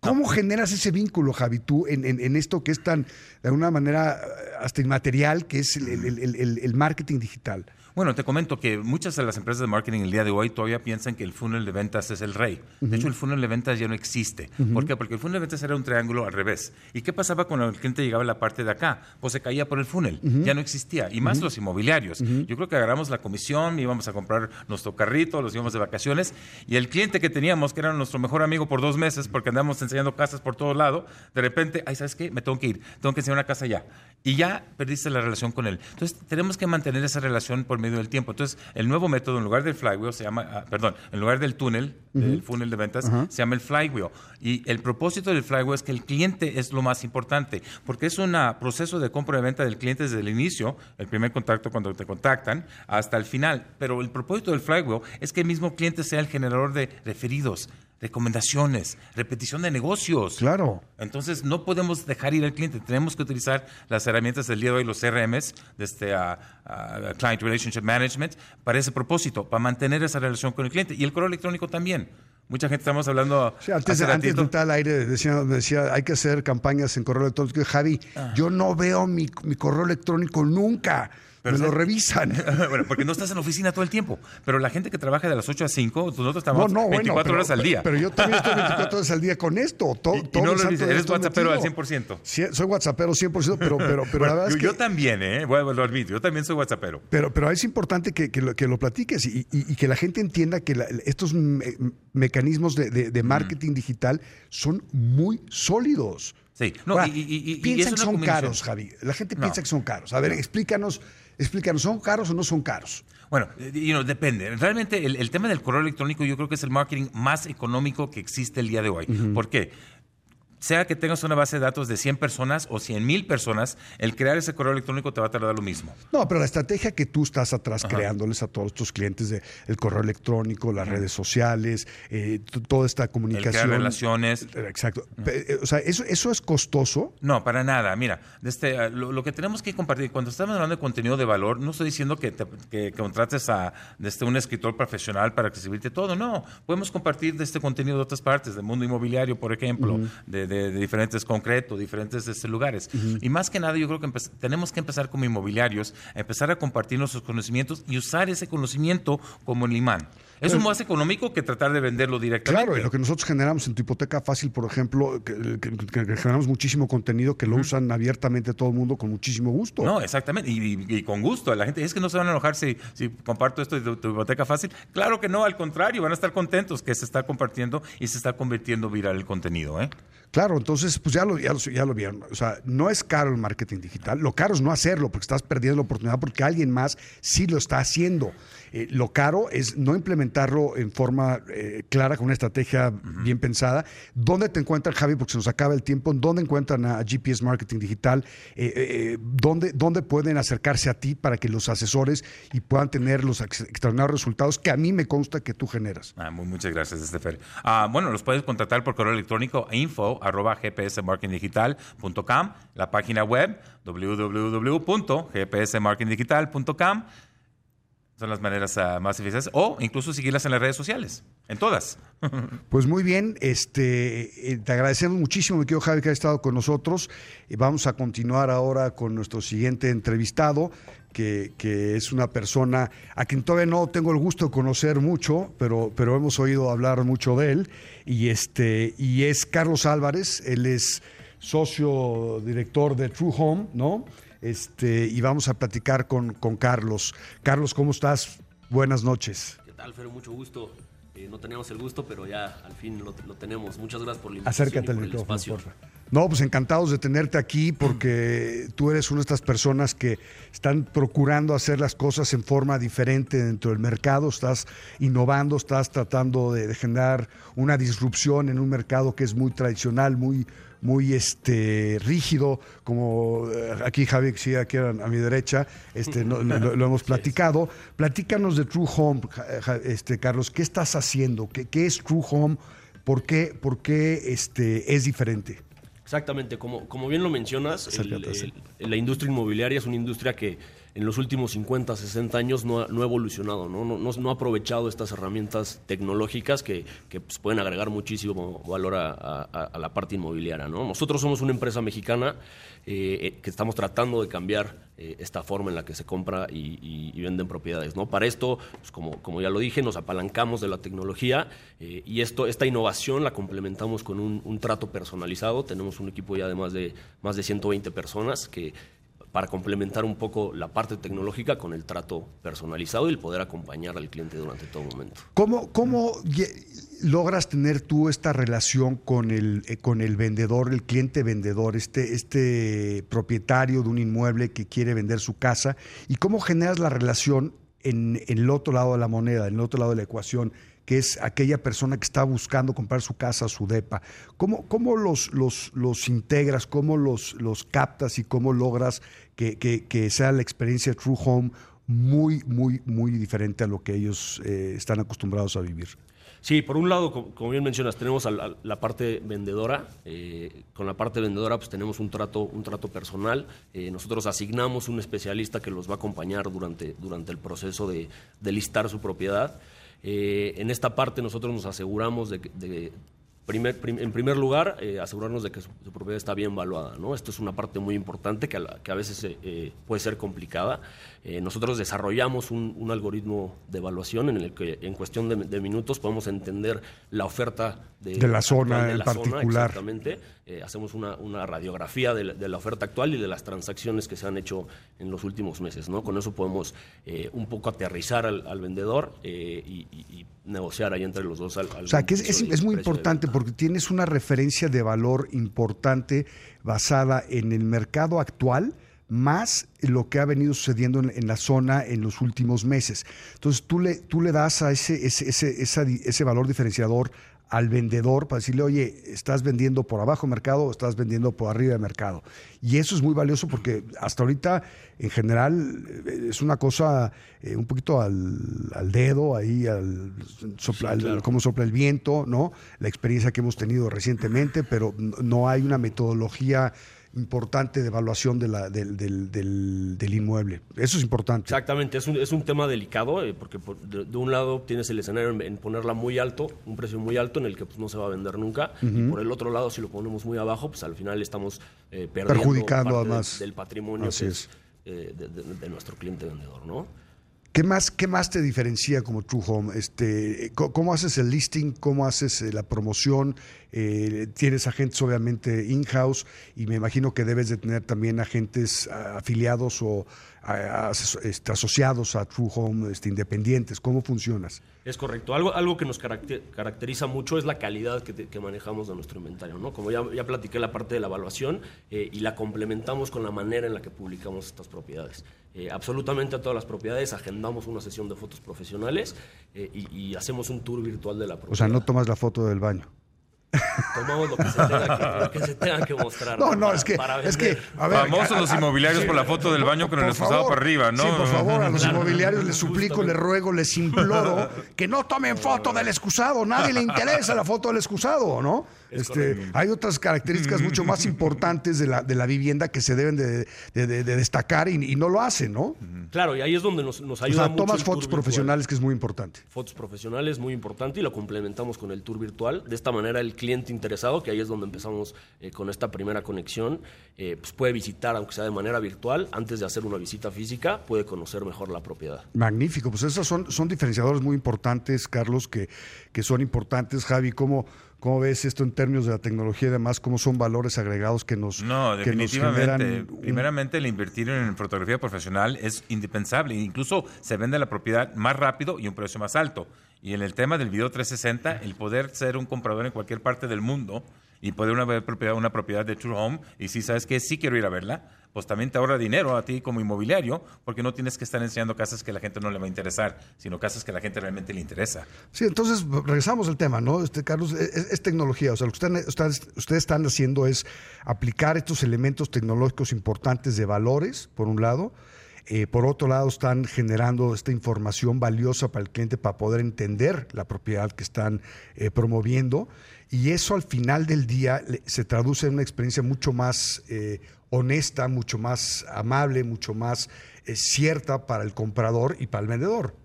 ¿Cómo generas ese vínculo, Javi, tú, en, en- esto que es tan, de alguna manera, hasta inmaterial, que es el marketing digital? Bueno, te comento que muchas de las empresas de marketing el día de hoy todavía piensan que el funnel de ventas es el rey. De hecho, el funnel de ventas ya no existe. ¿Por qué? Porque el funnel de ventas era un triángulo al revés. ¿Y qué pasaba cuando el cliente llegaba a la parte de acá? Pues se caía por el funnel. Ya no existía. Y más los inmobiliarios. Yo creo que agarramos la comisión, íbamos a comprar nuestro carrito, los íbamos de vacaciones. Y el cliente que teníamos, que era nuestro mejor amigo por dos meses, porque andamos enseñando casas por todo lado, de repente, ay, ¿sabes qué? Me tengo que ir. Tengo que enseñar una casa ya. Y ya perdiste la relación con él. Entonces, tenemos que mantener esa relación por medio del tiempo. Entonces, el nuevo método, en lugar del flywheel, se llama, ah, perdón, en lugar del túnel, del funnel de ventas, se llama el flywheel. Y el propósito del flywheel es que el cliente es lo más importante, porque es un proceso de compra y venta del cliente desde el inicio, el primer contacto cuando te contactan, hasta el final. Pero el propósito del flywheel es que el mismo cliente sea el generador de referidos, recomendaciones, repetición de negocios. Claro. Entonces, no podemos dejar ir al cliente. Tenemos que utilizar las herramientas del día de hoy, los CRMs, de este, ah, ah, Client Relationship Management, para ese propósito, para mantener esa relación con el cliente. Y el correo electrónico también. Mucha gente estamos hablando. Sí, antes, hace de, antes de entrar al aire decía, decía, hay que hacer campañas en correo electrónico. Javi, yo no veo mi, mi correo electrónico nunca. Pero Me lo ¿sabes? revisan. bueno, porque no estás en la oficina todo el tiempo. Pero la gente que trabaja de las 8 a 5, nosotros No, estamos no, 24 bueno, pero- horas al día. Pero yo también estoy 24 horas al día con esto. To- Y- y todo no lo eres WhatsAppero al metido. 100%. Sí, soy WhatsAppero 100%, pero, pero, pero la verdad yo, es que... yo también, ¿eh? Bueno, lo admito, yo también soy WhatsAppero. Pero, pero es importante que, que lo, que lo platiques y, que la gente entienda que la- estos me- mecanismos de, de- de marketing digital son muy sólidos. Sí, no, y- piensan que son caros, Javi. La gente No. piensa que son caros. A ver, explícanos, explícanos, ¿son caros o no son caros? Bueno, eh, you know, depende. Realmente el, el tema del correo electrónico yo creo que es el marketing más económico que existe el día de hoy. ¿Por qué? Sea que tengas una base de datos de 100 personas o 100 mil personas, el crear ese correo electrónico te va a tardar lo mismo. No, pero la estrategia que tú estás atrás creándoles a todos tus clientes de el correo electrónico, las redes sociales, eh, toda esta El comunicación. crear relaciones. Exacto. Pe- eh, O sea, eso, eso es costoso. No, para nada. Mira, este, ah, lo, lo que tenemos que compartir, cuando estamos hablando de contenido de valor, no estoy diciendo que, te- que contrates a desde un escritor profesional para escribirte todo, no. Podemos compartir de este contenido de otras partes, del mundo inmobiliario, por ejemplo, de, de- de diferentes concretos, diferentes este, lugares. Y más que nada, yo creo que tenemos que empezar como inmobiliarios, empezar a compartir nuestros conocimientos y usar ese conocimiento como el imán. Es más económico que tratar de venderlo directamente. Claro, y lo que nosotros generamos en tu hipoteca fácil, por ejemplo, que, que- que- que generamos muchísimo contenido que lo usan abiertamente todo el mundo con muchísimo gusto. No, exactamente, y, y- y con gusto. La gente es que no se van a enojar si, si comparto esto de tu, tu biblioteca fácil. Claro que no, al contrario, van a estar contentos que se está compartiendo y se está convirtiendo viral el contenido. ¿eh? Claro, entonces, pues ya lo, ya, lo, ya lo vieron. O sea, no es caro el marketing digital. Lo caro es no hacerlo, porque estás perdiendo la oportunidad porque alguien más sí lo está haciendo. Eh, lo caro es no implementarlo en forma eh, clara, con una estrategia bien pensada. ¿Dónde te encuentran, Javi? Porque se nos acaba el tiempo. ¿Dónde encuentran a GPS Marketing Digital? Eh, ¿dónde, ¿Dónde pueden acercarse a ti para que los asesores y puedan tener los ex- extraordinarios resultados que a mí me consta que tú generas? Ah, muy- muchas gracias, Estefer. Ah, bueno, los puedes contratar por correo electrónico a info arroba gpsmarketingdigital.com, la página web www.gpsmarketingdigital.com. Son las maneras ah, más eficaces. O incluso seguirlas en las redes sociales, en todas. Pues muy bien, este, eh, te agradecemos muchísimo, mi querido Javi, que ha estado con nosotros. Y vamos a continuar ahora con nuestro siguiente entrevistado, que, que es una persona a quien todavía no tengo el gusto de conocer mucho, pero, pero hemos oído hablar mucho de él. Y, este, y es Carlos Álvarez, él es socio director de True Home, ¿no? Este, y vamos a platicar con, con Carlos. Carlos, ¿cómo estás? Buenas noches. ¿Qué tal, Fer? Mucho gusto. Eh, no teníamos el gusto, pero ya al fin lo, lo tenemos. Muchas gracias por la invitación Acércate al micrófono, espacio. por favor. No, pues encantados de tenerte aquí porque tú eres una de estas personas que están procurando hacer las cosas en forma diferente dentro del mercado, estás innovando, estás tratando de, generar una disrupción en un mercado que es muy tradicional, muy muy este rígido, como eh, aquí Javi, sí, aquí a, mi derecha, este, lo, hemos platicado. Platícanos de True Home, este, Carlos, ¿qué estás haciendo? ¿Qué, qué es True Home? ¿Por qué, por qué este, es diferente? Exactamente, como, como bien lo mencionas, la industria inmobiliaria es una industria que en los últimos 50, 60 años no ha, evolucionado, ¿no? No, ha aprovechado estas herramientas tecnológicas que, pues, pueden agregar muchísimo valor a, la parte inmobiliaria. ¿no? Nosotros somos una empresa mexicana eh, eh, que estamos tratando de cambiar eh, esta forma en la que se compra y, venden propiedades. ¿no? Para esto, pues, como, como ya lo dije, nos apalancamos de la tecnología y esto, esta innovación la complementamos con un, trato personalizado. Tenemos un equipo ya de de, más de 120 personas que para complementar un poco la parte tecnológica con el trato personalizado y el poder acompañar al cliente durante todo momento. ¿Cómo, cómo logras tener tú esta relación con el, eh, con el vendedor, el cliente vendedor, este, este propietario de un inmueble que quiere vender su casa? ¿Y cómo generas la relación en, en el otro lado de la moneda, en el otro lado de la ecuación? que es aquella persona que está buscando comprar su casa, su depa. ¿Cómo, cómo los, los, los, integras, cómo los, los captas y cómo logras que, sea la experiencia True Home muy, muy, muy diferente a lo que ellos eh, están acostumbrados a vivir. Sí, por un lado, como bien mencionas, tenemos la parte vendedora. Eh, con la parte vendedora, pues tenemos un trato, un trato personal. Eh, nosotros asignamos un especialista que los va a acompañar durante, durante el proceso de, listar su propiedad. en esta parte, nosotros nos aseguramos de, de en primer lugar, eh, asegurarnos de que su, propiedad está bien valuada. ¿no? Esto es una parte muy importante que a, que a veces eh, puede ser complicada. Eh, nosotros desarrollamos un, algoritmo de evaluación en el que en cuestión de, minutos podemos entender la oferta de, la zona en particular. exactamente. hacemos una, radiografía de la, oferta actual y de las transacciones que se han hecho en los últimos meses. ¿no? Con eso podemos un poco aterrizar al, vendedor y, negociar ahí entre los dos. o sea, que es, es muy importante porque tienes una referencia de valor importante basada en el mercado actual más lo que ha venido sucediendo en, la zona en los últimos meses. Entonces tú le, tú le das a ese, ese, ese, ese valor diferenciador al vendedor para decirle, oye, estás vendiendo por abajo mercado o estás vendiendo por arriba de mercado. Y eso es muy valioso porque hasta ahorita, en general, eh, es una cosa eh, un poquito al, dedo, ahí, al, sopla, cómo sopla el viento, ¿no? La experiencia que hemos tenido recientemente, pero no hay una metodología importante de evaluación de la, del, del, del, inmueble. Eso es importante. Exactamente, es un, es un tema delicado eh, porque de, un lado tienes el escenario en, ponerla muy alto, un precio muy alto en el que pues, no se va a vender nunca, y por el otro lado si lo ponemos muy abajo, pues al final estamos eh, perdiendo perjudicando además del, patrimonio eh, de, de, nuestro cliente vendedor, ¿no? ¿Qué más, ¿Qué más te diferencia como True Home? Este, ¿Cómo haces el listing? ¿Cómo haces eh, la promoción? Eh, tienes agentes obviamente in-house y me imagino que debes de tener también agentes afiliados o este, asociados a True Home este, independientes. ¿Cómo funcionas? Es correcto. Algo, algo que nos caracteriza mucho es la calidad que, manejamos de nuestro inventario. ¿no? Como ya, ya platiqué la parte de la evaluación eh, y la complementamos con la manera en la que publicamos estas propiedades. Eh, absolutamente a todas las propiedades agendamos una sesión de fotos profesionales eh, y, hacemos un tour virtual de la propiedad. O sea, no tomas la foto del baño. Tomamos lo que se tenga que, mostrar. No, no, es que, es que Famosos los inmobiliarios por la foto del baño con el excusado para arriba, ¿no? Sí, por favor, a los inmobiliarios les suplico, les ruego, les imploro que no tomen foto del excusado. Nadie le interesa la foto del excusado, ¿no? Este, hay otras características mucho más importantes de la, de la vivienda que se deben de, destacar y, no lo hacen, ¿no? Claro, y ahí es donde nos, nos ayuda. O sea, tomas fotos profesionales, que es muy importante. Fotos profesionales, muy importante, y lo complementamos con el tour virtual. De esta manera, el cliente interesado, que ahí es donde empezamos eh, con esta primera conexión, eh, pues puede visitar, aunque sea de manera virtual, antes de hacer una visita física, puede conocer mejor la propiedad. Magnífico, pues esos son, son diferenciadores muy importantes, Carlos, que, que son importantes. Javi, ¿cómo, ¿Cómo ves esto en términos de la tecnología y demás? ¿Cómo son valores agregados que nos No, definitivamente. Primeramente, el invertir en fotografía profesional es indispensable. Incluso se vende la propiedad más rápido y un precio más alto. Y en el tema del video 360, el poder ser un comprador en cualquier parte del mundo y poder una, propiedad, una propiedad de True Home y si sabes que sí quiero ir a verla, pues también te ahorra dinero a ti como inmobiliario, porque no tienes que estar enseñando casas que la gente no le va a interesar, sino casas que la gente realmente le interesa. Sí, entonces regresamos al tema, ¿no? Este, Carlos, es, tecnología. O sea, lo que ustedes, ustedes están haciendo es aplicar estos elementos tecnológicos importantes de valores, por un lado, eh, por otro lado, están generando esta información valiosa para el cliente para poder entender la propiedad que están eh, promoviendo. Y eso al final del día se traduce en una experiencia mucho más eh, honesta, mucho más amable, mucho más cierta para el comprador y para el vendedor.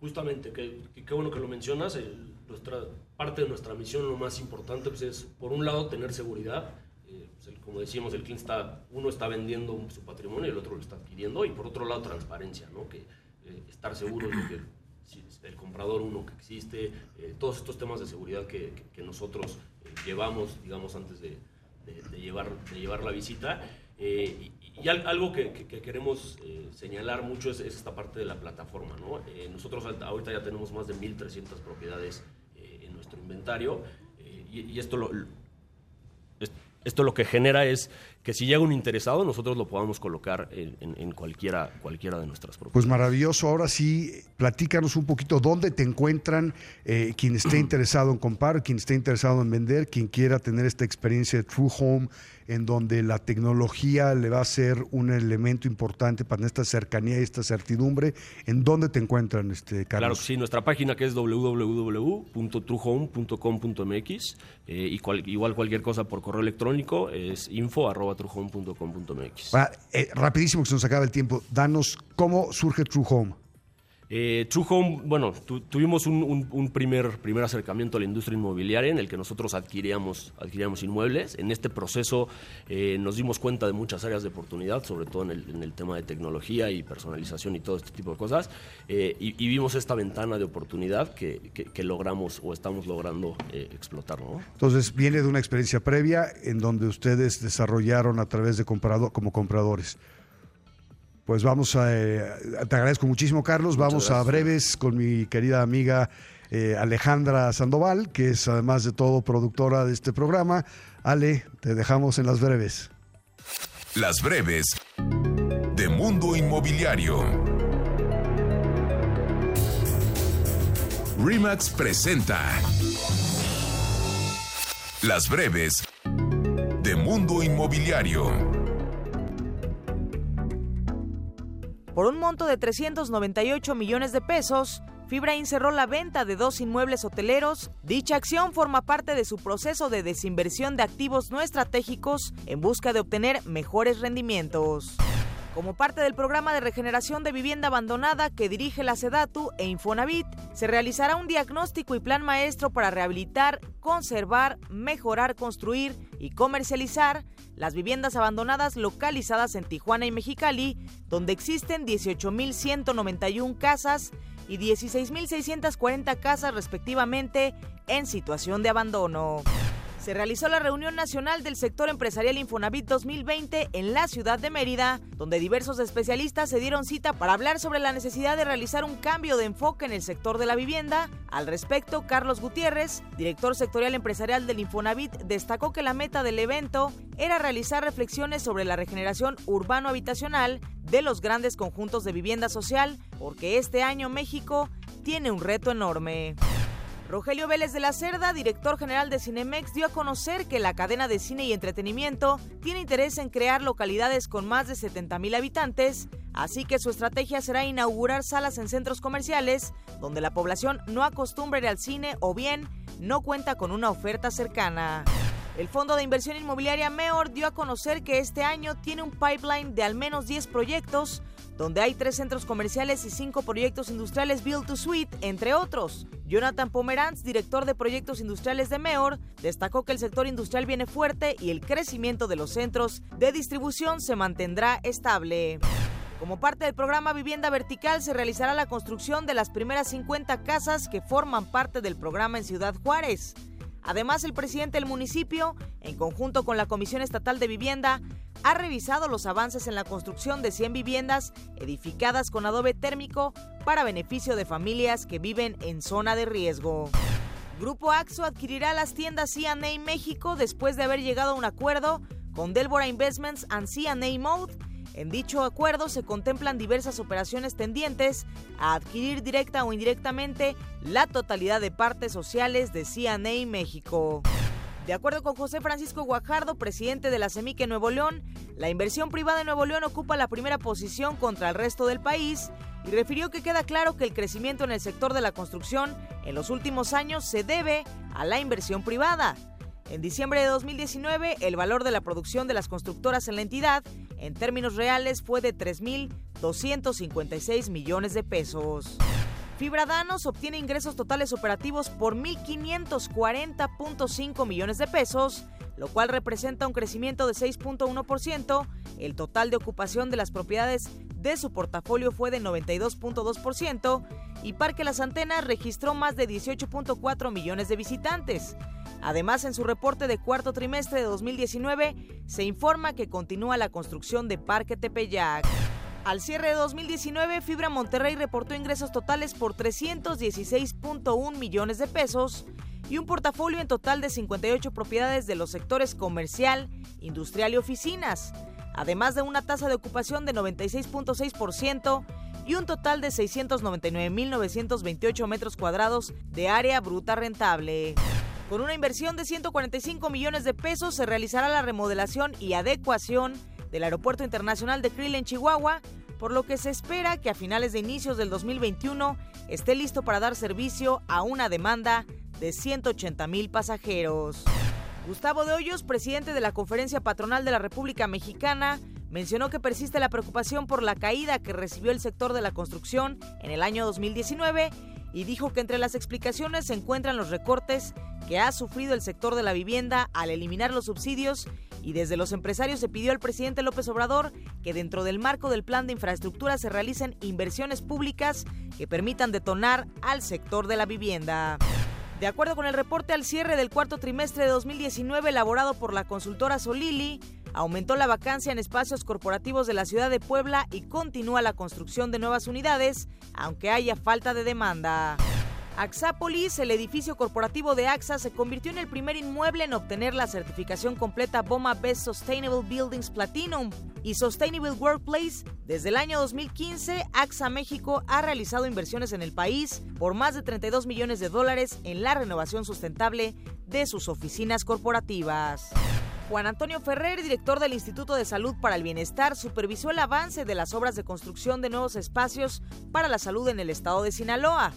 Justamente, qué, bueno que lo mencionas. nuestra, parte de nuestra misión, lo más importante, pues, es, por un lado, tener seguridad como decíamos, el cliente está, uno está vendiendo su patrimonio y el otro lo está adquiriendo, y por otro lado transparencia, ¿no? que eh, estar seguro de que el comprador uno que existe, eh, todos estos temas de seguridad que, nosotros eh, llevamos, digamos, antes de, llevar, de llevar la visita. y, algo que, que queremos señalar mucho es, esta parte de la plataforma. ¿no? nosotros ahorita ya tenemos más de 1.300 propiedades en nuestro inventario y, esto esto lo que genera es que si llega un interesado, nosotros lo podamos colocar en, cualquiera, cualquiera de nuestras propiedades. Pues maravilloso. Ahora sí, platícanos un poquito dónde te encuentran eh, quien esté interesado en comprar, quien esté interesado en vender, quien quiera tener esta experiencia de True Home en donde la tecnología le va a ser un elemento importante para esta cercanía y esta certidumbre. ¿En dónde te encuentran, este, Carlos? Claro sí, nuestra página que es www.truehome.com.mx eh, y igual cualquier cosa por correo electrónico es info.truehome.com.mx. Eh, rapidísimo que se nos acaba el tiempo, danos cómo surge True Home. Eh, True bueno, tuvimos un, primer, primer acercamiento a la industria inmobiliaria en el que nosotros adquiríamos, adquiríamos inmuebles. En este proceso eh, nos dimos cuenta de muchas áreas de oportunidad, sobre todo en el, tema de tecnología y personalización y todo este tipo de cosas. Eh, y, vimos esta ventana de oportunidad que, logramos o estamos logrando eh, explotar. Entonces, viene de una experiencia previa en donde ustedes desarrollaron a través de comprado, como compradores. Pues vamos a, eh, te agradezco muchísimo, Carlos. vamos a breves con mi querida amiga eh, Alejandra Sandoval, que es además de todo productora de este programa. Ale, te dejamos en las breves. Las breves de Mundo Inmobiliario. Remax presenta Las breves de Mundo Inmobiliario. Por un monto de 398 millones de pesos, Fibrain cerró la venta de dos inmuebles hoteleros. Dicha acción forma parte de su proceso de desinversión de activos no estratégicos en busca de obtener mejores rendimientos. Como parte del programa de regeneración de vivienda abandonada que dirige la SEDATU e Infonavit, se realizará un diagnóstico y plan maestro para rehabilitar, conservar, mejorar, construir y comercializar las viviendas abandonadas localizadas en Tijuana y Mexicali, donde existen 18.191 casas y 16.640 casas respectivamente en situación de abandono se realizó la reunión nacional del sector empresarial Infonavit 2020 en la ciudad de Mérida, donde diversos especialistas se dieron cita para hablar sobre la necesidad de realizar un cambio de enfoque en el sector de la vivienda. Al respecto, Carlos Gutiérrez, director sectorial empresarial del Infonavit, destacó que la meta del evento era realizar reflexiones sobre la regeneración urbano-habitacional de los grandes conjuntos de vivienda social, porque este año México tiene un reto enorme. Rogelio Vélez de la Cerda, director general de Cinemex, dio a conocer que la cadena de cine y entretenimiento tiene interés en crear localidades con más de 70 mil habitantes, así que su estrategia será inaugurar salas en centros comerciales donde la población no acostumbre al cine o bien no cuenta con una oferta cercana. El Fondo de Inversión Inmobiliaria MEOR dio a conocer que este año tiene un pipeline de al menos 10 proyectos donde hay tres centros comerciales y cinco proyectos industriales Build to Suite, entre otros. Jonathan Pomeranz, director de proyectos industriales de MEOR, destacó que el sector industrial viene fuerte y el crecimiento de los centros de distribución se mantendrá estable. Como parte del programa Vivienda Vertical se realizará la construcción de las primeras 50 casas que forman parte del programa en Ciudad Juárez. Además, el presidente del municipio, en conjunto con la Comisión Estatal de Vivienda, ha revisado los avances en la construcción de 100 viviendas edificadas con adobe térmico para beneficio de familias que viven en zona de riesgo. Grupo AXO adquirirá las tiendas C&A México después de haber llegado a un acuerdo con Delbora Investments and C&A Mode. En dicho acuerdo se contemplan diversas operaciones tendientes a adquirir directa o indirectamente la totalidad de partes sociales de C&A México. De acuerdo con José Francisco Guajardo, presidente de la CEMIC Nuevo León, la inversión privada en Nuevo León ocupa la primera posición contra el resto del país y refirió que queda claro que el crecimiento en el sector de la construcción en los últimos años se debe a la inversión privada. En diciembre de 2019, el valor de la producción de las constructoras en la entidad, en términos reales, fue de 3.256 millones de pesos. Fibradanos obtiene ingresos totales operativos por 1.540.5 millones de pesos, lo cual representa un crecimiento de 6.1%. El total de ocupación de las propiedades de su portafolio fue de 92.2% y Parque Las Antenas registró más de 18.4 millones de visitantes. Además, en su reporte de cuarto trimestre de 2019, se informa que continúa la construcción de Parque Tepeyac. Al cierre de 2019, Fibra Monterrey reportó ingresos totales por 316.1 millones de pesos y un portafolio en total de 58 propiedades de los sectores comercial, industrial y oficinas, además de una tasa de ocupación de 96.6% y un total de 699.928 metros cuadrados de área bruta rentable. Con una inversión de 145 millones de pesos se realizará la remodelación y adecuación del Aeropuerto Internacional de Krill en Chihuahua, por lo que se espera que a finales de inicios del 2021 esté listo para dar servicio a una demanda de 180 mil pasajeros. Gustavo de Hoyos, presidente de la Conferencia Patronal de la República Mexicana, mencionó que persiste la preocupación por la caída que recibió el sector de la construcción en el año 2019 y dijo que entre las explicaciones se encuentran los recortes que ha sufrido el sector de la vivienda al eliminar los subsidios y desde los empresarios se pidió al presidente López Obrador que dentro del marco del plan de infraestructura se realicen inversiones públicas que permitan detonar al sector de la vivienda. De acuerdo con el reporte al cierre del cuarto trimestre de 2019 elaborado por la consultora Solili, aumentó la vacancia en espacios corporativos de la ciudad de Puebla y continúa la construcción de nuevas unidades, aunque haya falta de demanda. Axapolis, el edificio corporativo de AXA, se convirtió en el primer inmueble en obtener la certificación completa BOMA Best Sustainable Buildings Platinum y Sustainable Workplace. Desde el año 2015, AXA México ha realizado inversiones en el país por más de 32 millones de dólares en la renovación sustentable de sus oficinas corporativas. Juan Antonio Ferrer, director del Instituto de Salud para el Bienestar, supervisó el avance de las obras de construcción de nuevos espacios para la salud en el estado de Sinaloa.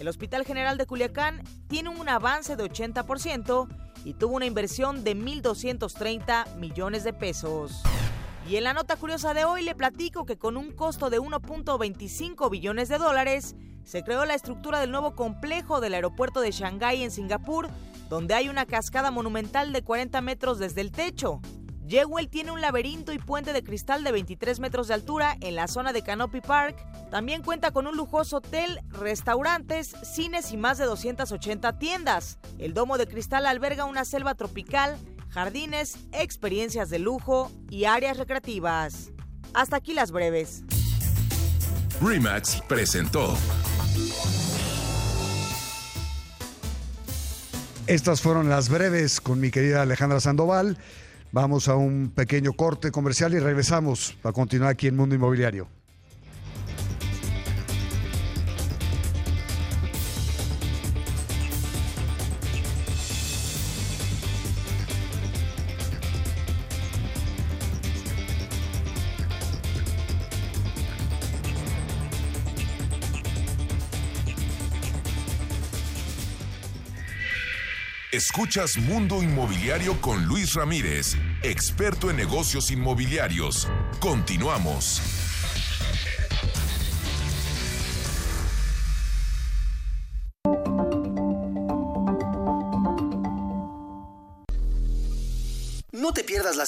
El Hospital General de Culiacán tiene un avance de 80% y tuvo una inversión de 1.230 millones de pesos. Y en la nota curiosa de hoy le platico que con un costo de 1.25 billones de dólares se creó la estructura del nuevo complejo del aeropuerto de Shanghái en Singapur, donde hay una cascada monumental de 40 metros desde el techo. Jewel tiene un laberinto y puente de cristal de 23 metros de altura en la zona de Canopy Park. También cuenta con un lujoso hotel, restaurantes, cines y más de 280 tiendas. El domo de cristal alberga una selva tropical, jardines, experiencias de lujo y áreas recreativas. Hasta aquí las breves. Remax presentó. Estas fueron las breves con mi querida Alejandra Sandoval. Vamos a un pequeño corte comercial y regresamos para continuar aquí en Mundo Inmobiliario. Escuchas Mundo Inmobiliario con Luis Ramírez, experto en negocios inmobiliarios. Continuamos.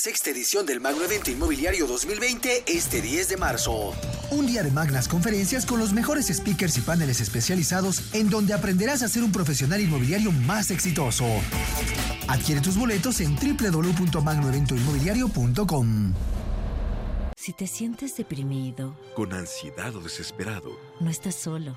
Sexta edición del Magno Evento Inmobiliario 2020 este 10 de marzo. Un día de magnas conferencias con los mejores speakers y paneles especializados en donde aprenderás a ser un profesional inmobiliario más exitoso. Adquiere tus boletos en www.magnoeventoinmobiliario.com. Si te sientes deprimido, con ansiedad o desesperado, no estás solo.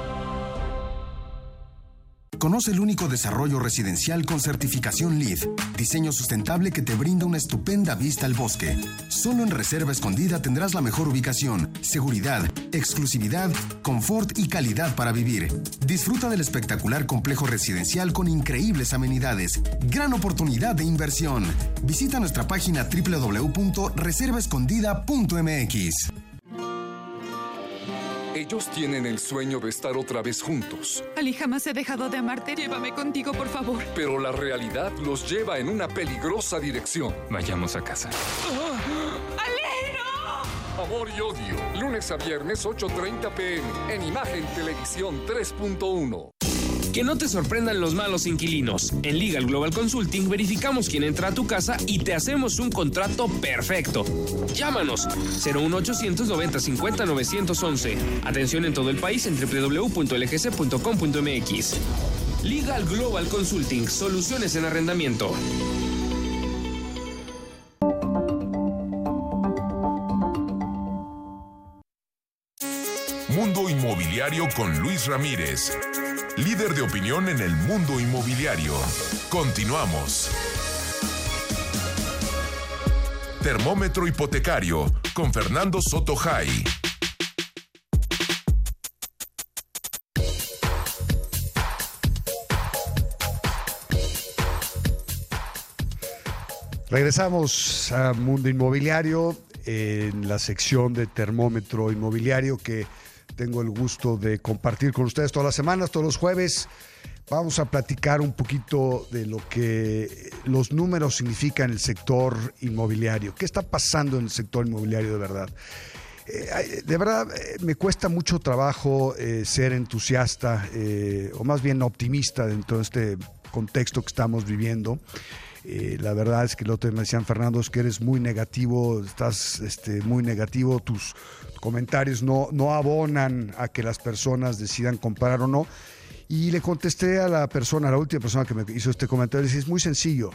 Conoce el único desarrollo residencial con certificación LEED. Diseño sustentable que te brinda una estupenda vista al bosque. Solo en Reserva Escondida tendrás la mejor ubicación, seguridad, exclusividad, confort y calidad para vivir. Disfruta del espectacular complejo residencial con increíbles amenidades. Gran oportunidad de inversión. Visita nuestra página www.reservaescondida.mx. Ellos tienen el sueño de estar otra vez juntos. Ali, jamás he dejado de amarte. Llévame contigo, por favor. Pero la realidad los lleva en una peligrosa dirección. Vayamos a casa. ¡Ali, no! Amor y odio. Lunes a viernes, 8.30 pm. En Imagen Televisión 3.1. Que no te sorprendan los malos inquilinos. En Legal Global Consulting verificamos quién entra a tu casa y te hacemos un contrato perfecto. Llámanos 01800 90 50 911. Atención en todo el país en www.lgc.com.mx. Legal Global Consulting, soluciones en arrendamiento. Mundo Inmobiliario con Luis Ramírez, líder de opinión en el mundo inmobiliario. Continuamos. Termómetro hipotecario con Fernando Soto Jai. Regresamos a Mundo Inmobiliario en la sección de termómetro inmobiliario que tengo el gusto de compartir con ustedes todas las semanas, todos los jueves. Vamos a platicar un poquito de lo que los números significan en el sector inmobiliario. ¿Qué está pasando en el sector inmobiliario de verdad? Eh, de verdad, eh, me cuesta mucho trabajo eh, ser entusiasta o más bien optimista dentro de este contexto que estamos viviendo. La verdad es que el otro día me decían, Fernando, es que eres muy negativo, estás este, muy negativo, tus comentarios no, no abonan a que las personas decidan comprar o no. Y le contesté a la persona, a la última persona que me hizo este comentario, es muy sencillo,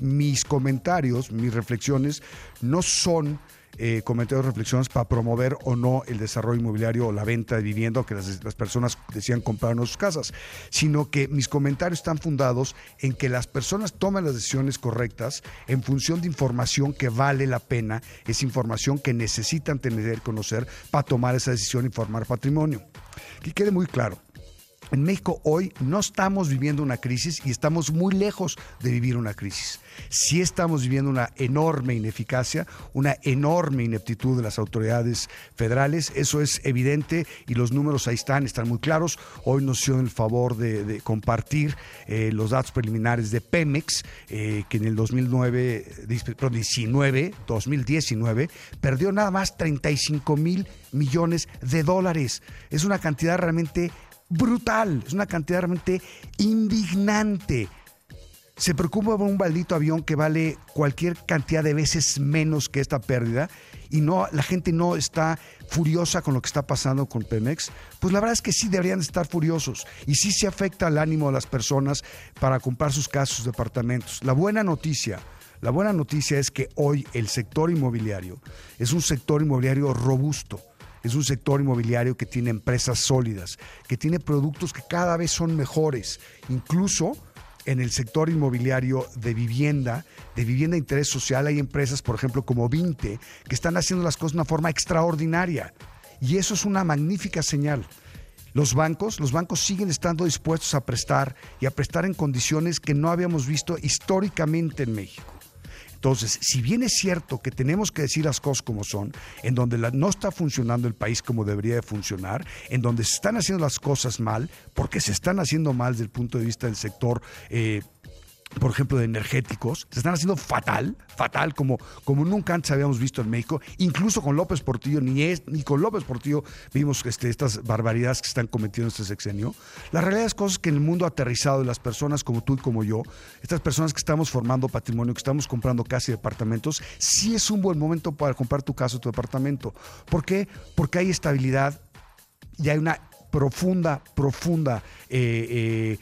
mis comentarios, mis reflexiones no son eh, comentarios, reflexiones para promover o no el desarrollo inmobiliario o la venta de vivienda que las, personas decían comprar sus casas, sino que mis comentarios están fundados en que las personas tomen las decisiones correctas en función de información que vale la pena, es información que necesitan tener conocer para tomar esa decisión y formar patrimonio. Que quede muy claro. En México hoy no estamos viviendo una crisis y estamos muy lejos de vivir una crisis. Sí estamos viviendo una enorme ineficacia, una enorme ineptitud de las autoridades federales. Eso es evidente y los números ahí están, están muy claros. Hoy nos hicieron el favor de, compartir eh, los datos preliminares de Pemex, eh, que en el 2009, 19, 2019 perdió nada más 35 mil millones de dólares. Es una cantidad realmente brutal, es una cantidad realmente indignante. Se preocupa por un maldito avión que vale cualquier cantidad de veces menos que esta pérdida y no la gente no está furiosa con lo que está pasando con Pemex, pues la verdad es que sí deberían estar furiosos y sí se afecta al ánimo de las personas para comprar sus casas, sus departamentos. La buena noticia, la buena noticia es que hoy el sector inmobiliario es un sector inmobiliario robusto es un sector inmobiliario que tiene empresas sólidas, que tiene productos que cada vez son mejores, incluso en el sector inmobiliario de vivienda, de vivienda de interés social, hay empresas, por ejemplo, como Vinte, que están haciendo las cosas de una forma extraordinaria. Y eso es una magnífica señal. Los bancos, los bancos siguen estando dispuestos a prestar y a prestar en condiciones que no habíamos visto históricamente en México. Entonces, si bien es cierto que tenemos que decir las cosas como son, en donde no está funcionando el país como debería de funcionar, en donde se están haciendo las cosas mal, porque se están haciendo mal desde el punto de vista del sector eh, por ejemplo, de energéticos, se están haciendo fatal, fatal, como, como nunca antes habíamos visto en México, incluso con López Portillo, ni, es, ni con López Portillo vimos este, estas barbaridades que están cometiendo este sexenio. La realidad es cosas que en el mundo aterrizado de las personas como tú y como yo, estas personas que estamos formando patrimonio, que estamos comprando casi departamentos, sí es un buen momento para comprar tu casa o tu departamento. ¿Por qué? Porque hay estabilidad y hay una profunda, profunda eh, eh,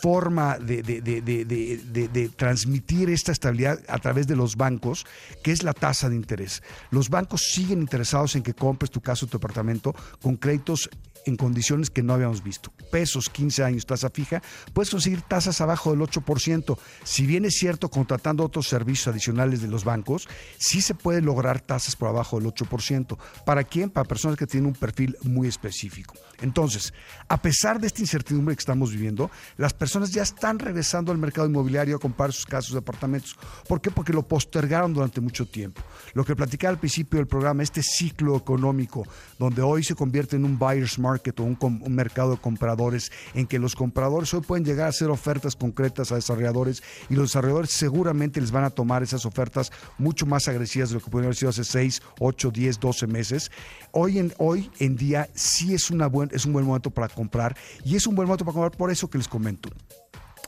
forma de, de, de, de, transmitir esta estabilidad a través de los bancos, que es la tasa de interés. Los bancos siguen interesados en que compres tu casa o tu apartamento con créditos en condiciones que no habíamos visto. Pesos, 15 años, tasa fija, puedes conseguir tasas abajo del 8%. Si bien es cierto, contratando otros servicios adicionales de los bancos, sí se puede lograr tasas por abajo del 8%. ¿Para quién? Para personas que tienen un perfil muy específico. Entonces, a pesar de esta incertidumbre que estamos viviendo, las personas ya están regresando al mercado inmobiliario a comprar sus casas de apartamentos. ¿Por qué? Porque lo postergaron durante mucho tiempo. Lo que platicaba al principio del programa, este ciclo económico, donde hoy se convierte en un buyer's market, o un, mercado de compradores en que los compradores hoy pueden llegar a hacer ofertas concretas a desarrolladores y los desarrolladores seguramente les van a tomar esas ofertas mucho más agresivas de lo que pudieron haber sido hace 6, 8, 10, 12 meses. Hoy en, hoy en día sí es, una buen, es un buen momento para comprar y es un buen momento para comprar por eso que les comento.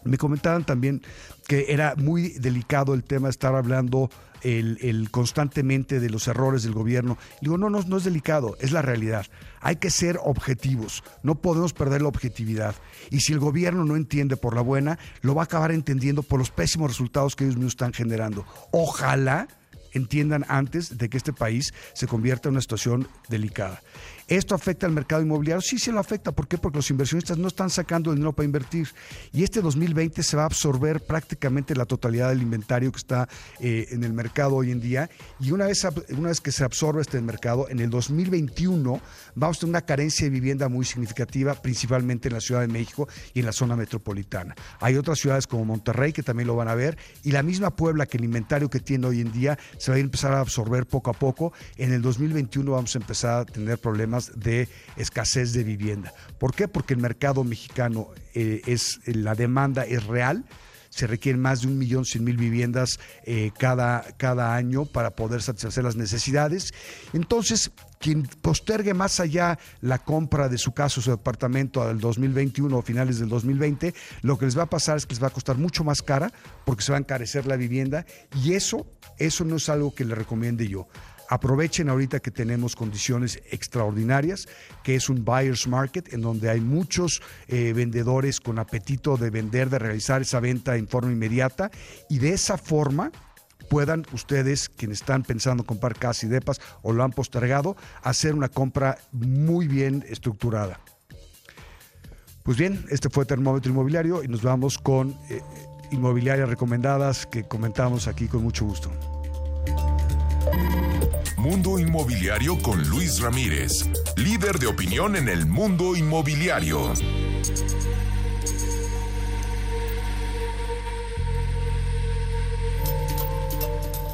Me comentaban también que era muy delicado el tema de estar hablando el, constantemente de los errores del gobierno. Digo, no, no, no es delicado, es la realidad. Hay que ser objetivos, no podemos perder la objetividad. Y si el gobierno no entiende por la buena, lo va a acabar entendiendo por los pésimos resultados que ellos mismos están generando. Ojalá entiendan antes de que este país se convierta en una situación delicada. ¿Esto afecta al mercado inmobiliario? Sí, sí lo afecta. ¿Por qué? Porque los inversionistas no están sacando el dinero para invertir. Y este 2020 se va a absorber prácticamente la totalidad del inventario que está eh, en el mercado hoy en día. Y una vez, una vez que se absorbe este mercado, en el 2021 vamos a tener una carencia de vivienda muy significativa, principalmente en la Ciudad de México y en la zona metropolitana. Hay otras ciudades como Monterrey que también lo van a ver. Y la misma Puebla, que el inventario que tiene hoy en día se va a empezar a absorber poco a poco. En el 2021 vamos a empezar a tener problemas de escasez de vivienda. ¿Por qué? Porque el mercado mexicano eh, es, la demanda es real se requieren más de un millón cien mil viviendas eh, cada, cada año para poder satisfacer las necesidades. Entonces, quien postergue más allá la compra de su casa o su departamento al 2021 o finales del 2020, lo que les va a pasar es que les va a costar mucho más cara porque se va a encarecer la vivienda y eso, eso no es algo que le recomiende yo. Aprovechen ahorita que tenemos condiciones extraordinarias, que es un buyer's market, en donde hay muchos eh, vendedores con apetito de vender, de realizar esa venta en forma inmediata, y de esa forma puedan ustedes, quienes están pensando comprar casas y depas o lo han postergado, hacer una compra muy bien estructurada. Pues bien, este fue Termómetro Inmobiliario y nos vamos con eh, inmobiliarias recomendadas que comentamos aquí con mucho gusto. Mundo Inmobiliario con Luis Ramírez, líder de opinión en el mundo inmobiliario.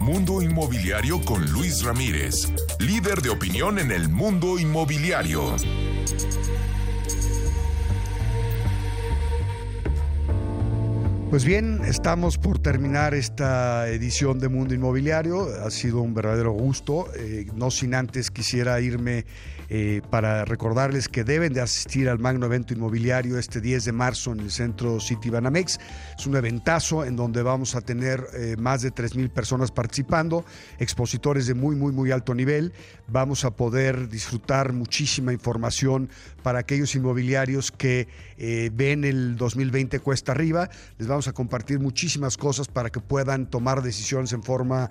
Mundo Inmobiliario con Luis Ramírez, líder de opinión en el mundo inmobiliario. Pues bien, estamos por terminar esta edición de Mundo Inmobiliario. Ha sido un verdadero gusto. Eh, no sin antes quisiera irme eh, para recordarles que deben de asistir al magno evento inmobiliario este 10 de marzo en el centro City Banamex. Es un eventazo en donde vamos a tener eh, más de 3.000 personas participando, expositores de muy, muy, muy alto nivel. Vamos a poder disfrutar muchísima información para aquellos inmobiliarios que eh, ven el 2020 cuesta arriba. Les vamos a compartir muchísimas cosas para que puedan tomar decisiones en forma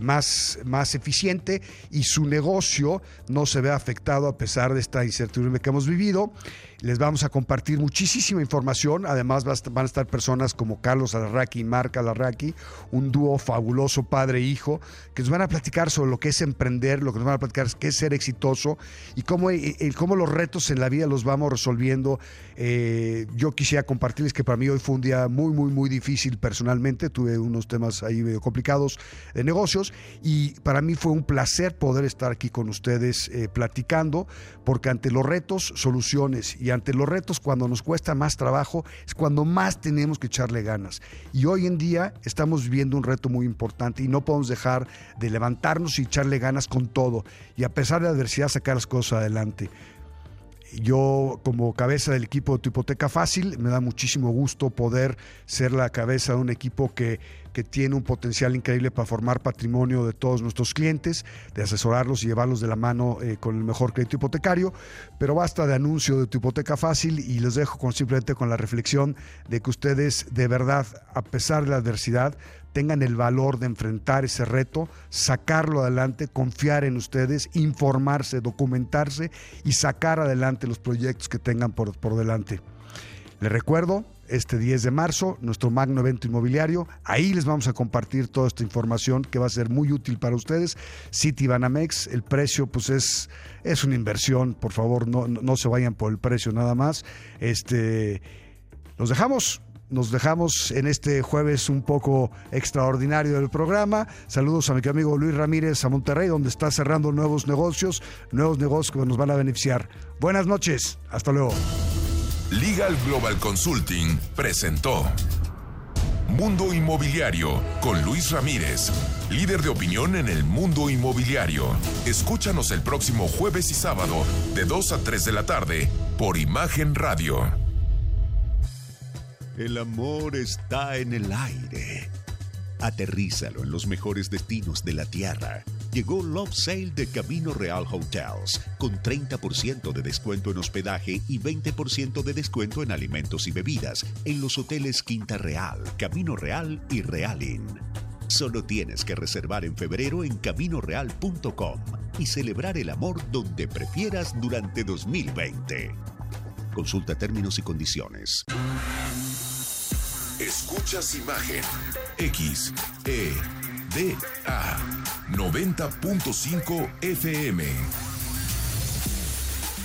más, más eficiente y su negocio no se vea afectado a pesar de esta incertidumbre que hemos vivido. Les vamos a compartir muchísima información. Además, van a estar personas como Carlos Alarraqui y Marc Alarraqui, un dúo fabuloso padre-hijo, e que nos van a platicar sobre lo que es emprender, lo que nos van a platicar es qué es ser exitoso y cómo, eh, eh, cómo los retos en la vida los vamos resolviendo. Eh, yo quisiera compartirles que para mí hoy fue un día muy, muy, muy difícil personalmente. Tuve unos temas ahí medio complicados de negocios y para mí fue un placer poder estar aquí con ustedes platicando, porque ante los retos, soluciones y ante los retos, cuando nos cuesta más trabajo, es cuando más tenemos que echarle ganas. Y hoy en día estamos viviendo un reto muy importante y no podemos dejar de levantarnos y echarle ganas con todo. Y a pesar de la adversidad, sacar las cosas adelante. Yo como cabeza del equipo de tu hipoteca fácil, me da muchísimo gusto poder ser la cabeza de un equipo que, que tiene un potencial increíble para formar patrimonio de todos nuestros clientes, de asesorarlos y llevarlos de la mano eh, con el mejor crédito hipotecario. Pero basta de anuncio de tu hipoteca fácil y les dejo simplemente con la reflexión de que ustedes de verdad, a pesar de la adversidad, tengan el valor de enfrentar ese reto, sacarlo adelante, confiar en ustedes, informarse, documentarse y sacar adelante los proyectos que tengan por, por delante. Les recuerdo, este 10 de marzo, nuestro magno evento inmobiliario. Ahí les vamos a compartir toda esta información que va a ser muy útil para ustedes. City Banamex, el precio pues es, es una inversión, por favor, no, no, se vayan por el precio nada más. Este, los dejamos nos dejamos en este jueves un poco extraordinario del programa. Saludos a mi amigo Luis Ramírez a Monterrey, donde está cerrando nuevos negocios, nuevos negocios que nos van a beneficiar. Buenas noches, hasta luego. Legal Global Consulting presentó Mundo Inmobiliario con Luis Ramírez, líder de opinión en el mundo inmobiliario. Escúchanos el próximo jueves y sábado de 2 a 3 de la tarde por Imagen Radio. El amor está en el aire. Aterrízalo en los mejores destinos de la Tierra. Llegó Love Sale de Camino Real Hotels, con 30% de descuento en hospedaje y 20% de descuento en alimentos y bebidas en los hoteles Quinta Real, Camino Real y Realin. Solo tienes que reservar en febrero en caminoreal.com y celebrar el amor donde prefieras durante 2020. Consulta términos y condiciones. Escuchas imagen. X, E, D, A. 90.5 FM.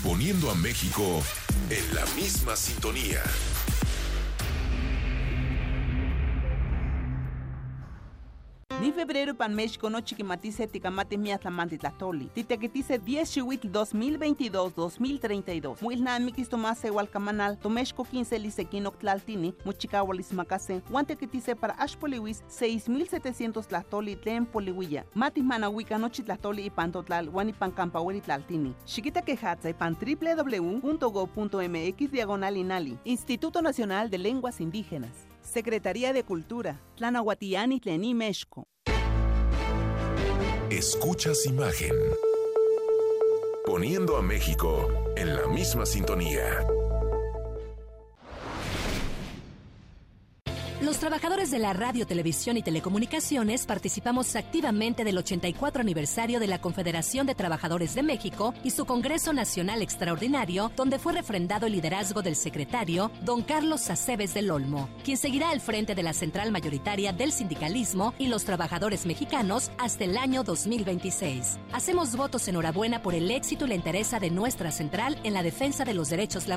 Poniendo a México en la misma sintonía. Ni febrero pan México no chiquimatice ticamate miatlamanti tlatoli. Titequetice 10 chihuitl 2022-2032. Muilnamikis tomase hualcamanal, tomexco 15 lisequino tlaltini, muchicahualis macase, guantequetice para ashpoliwis 6700 tlatoli tlen polihuilla. Mati manahuica nochi tlatoli y pantotlal, guanipan campahueli tlaltini. Chiquita quejatza y pan www.go.mx diagonal inali. Instituto Nacional de Lenguas Indígenas. Secretaría de Cultura. Tlanahuatiani Tleni Mexco. Escuchas imagen. Poniendo a México en la misma sintonía. Los trabajadores de la radio, televisión y telecomunicaciones participamos activamente del 84 aniversario de la Confederación de Trabajadores de México y su Congreso Nacional Extraordinario, donde fue refrendado el liderazgo del secretario, don Carlos Aceves del Olmo, quien seguirá al frente de la central mayoritaria del sindicalismo y los trabajadores mexicanos hasta el año 2026. Hacemos votos enhorabuena por el éxito y la interés de nuestra central en la defensa de los derechos laborales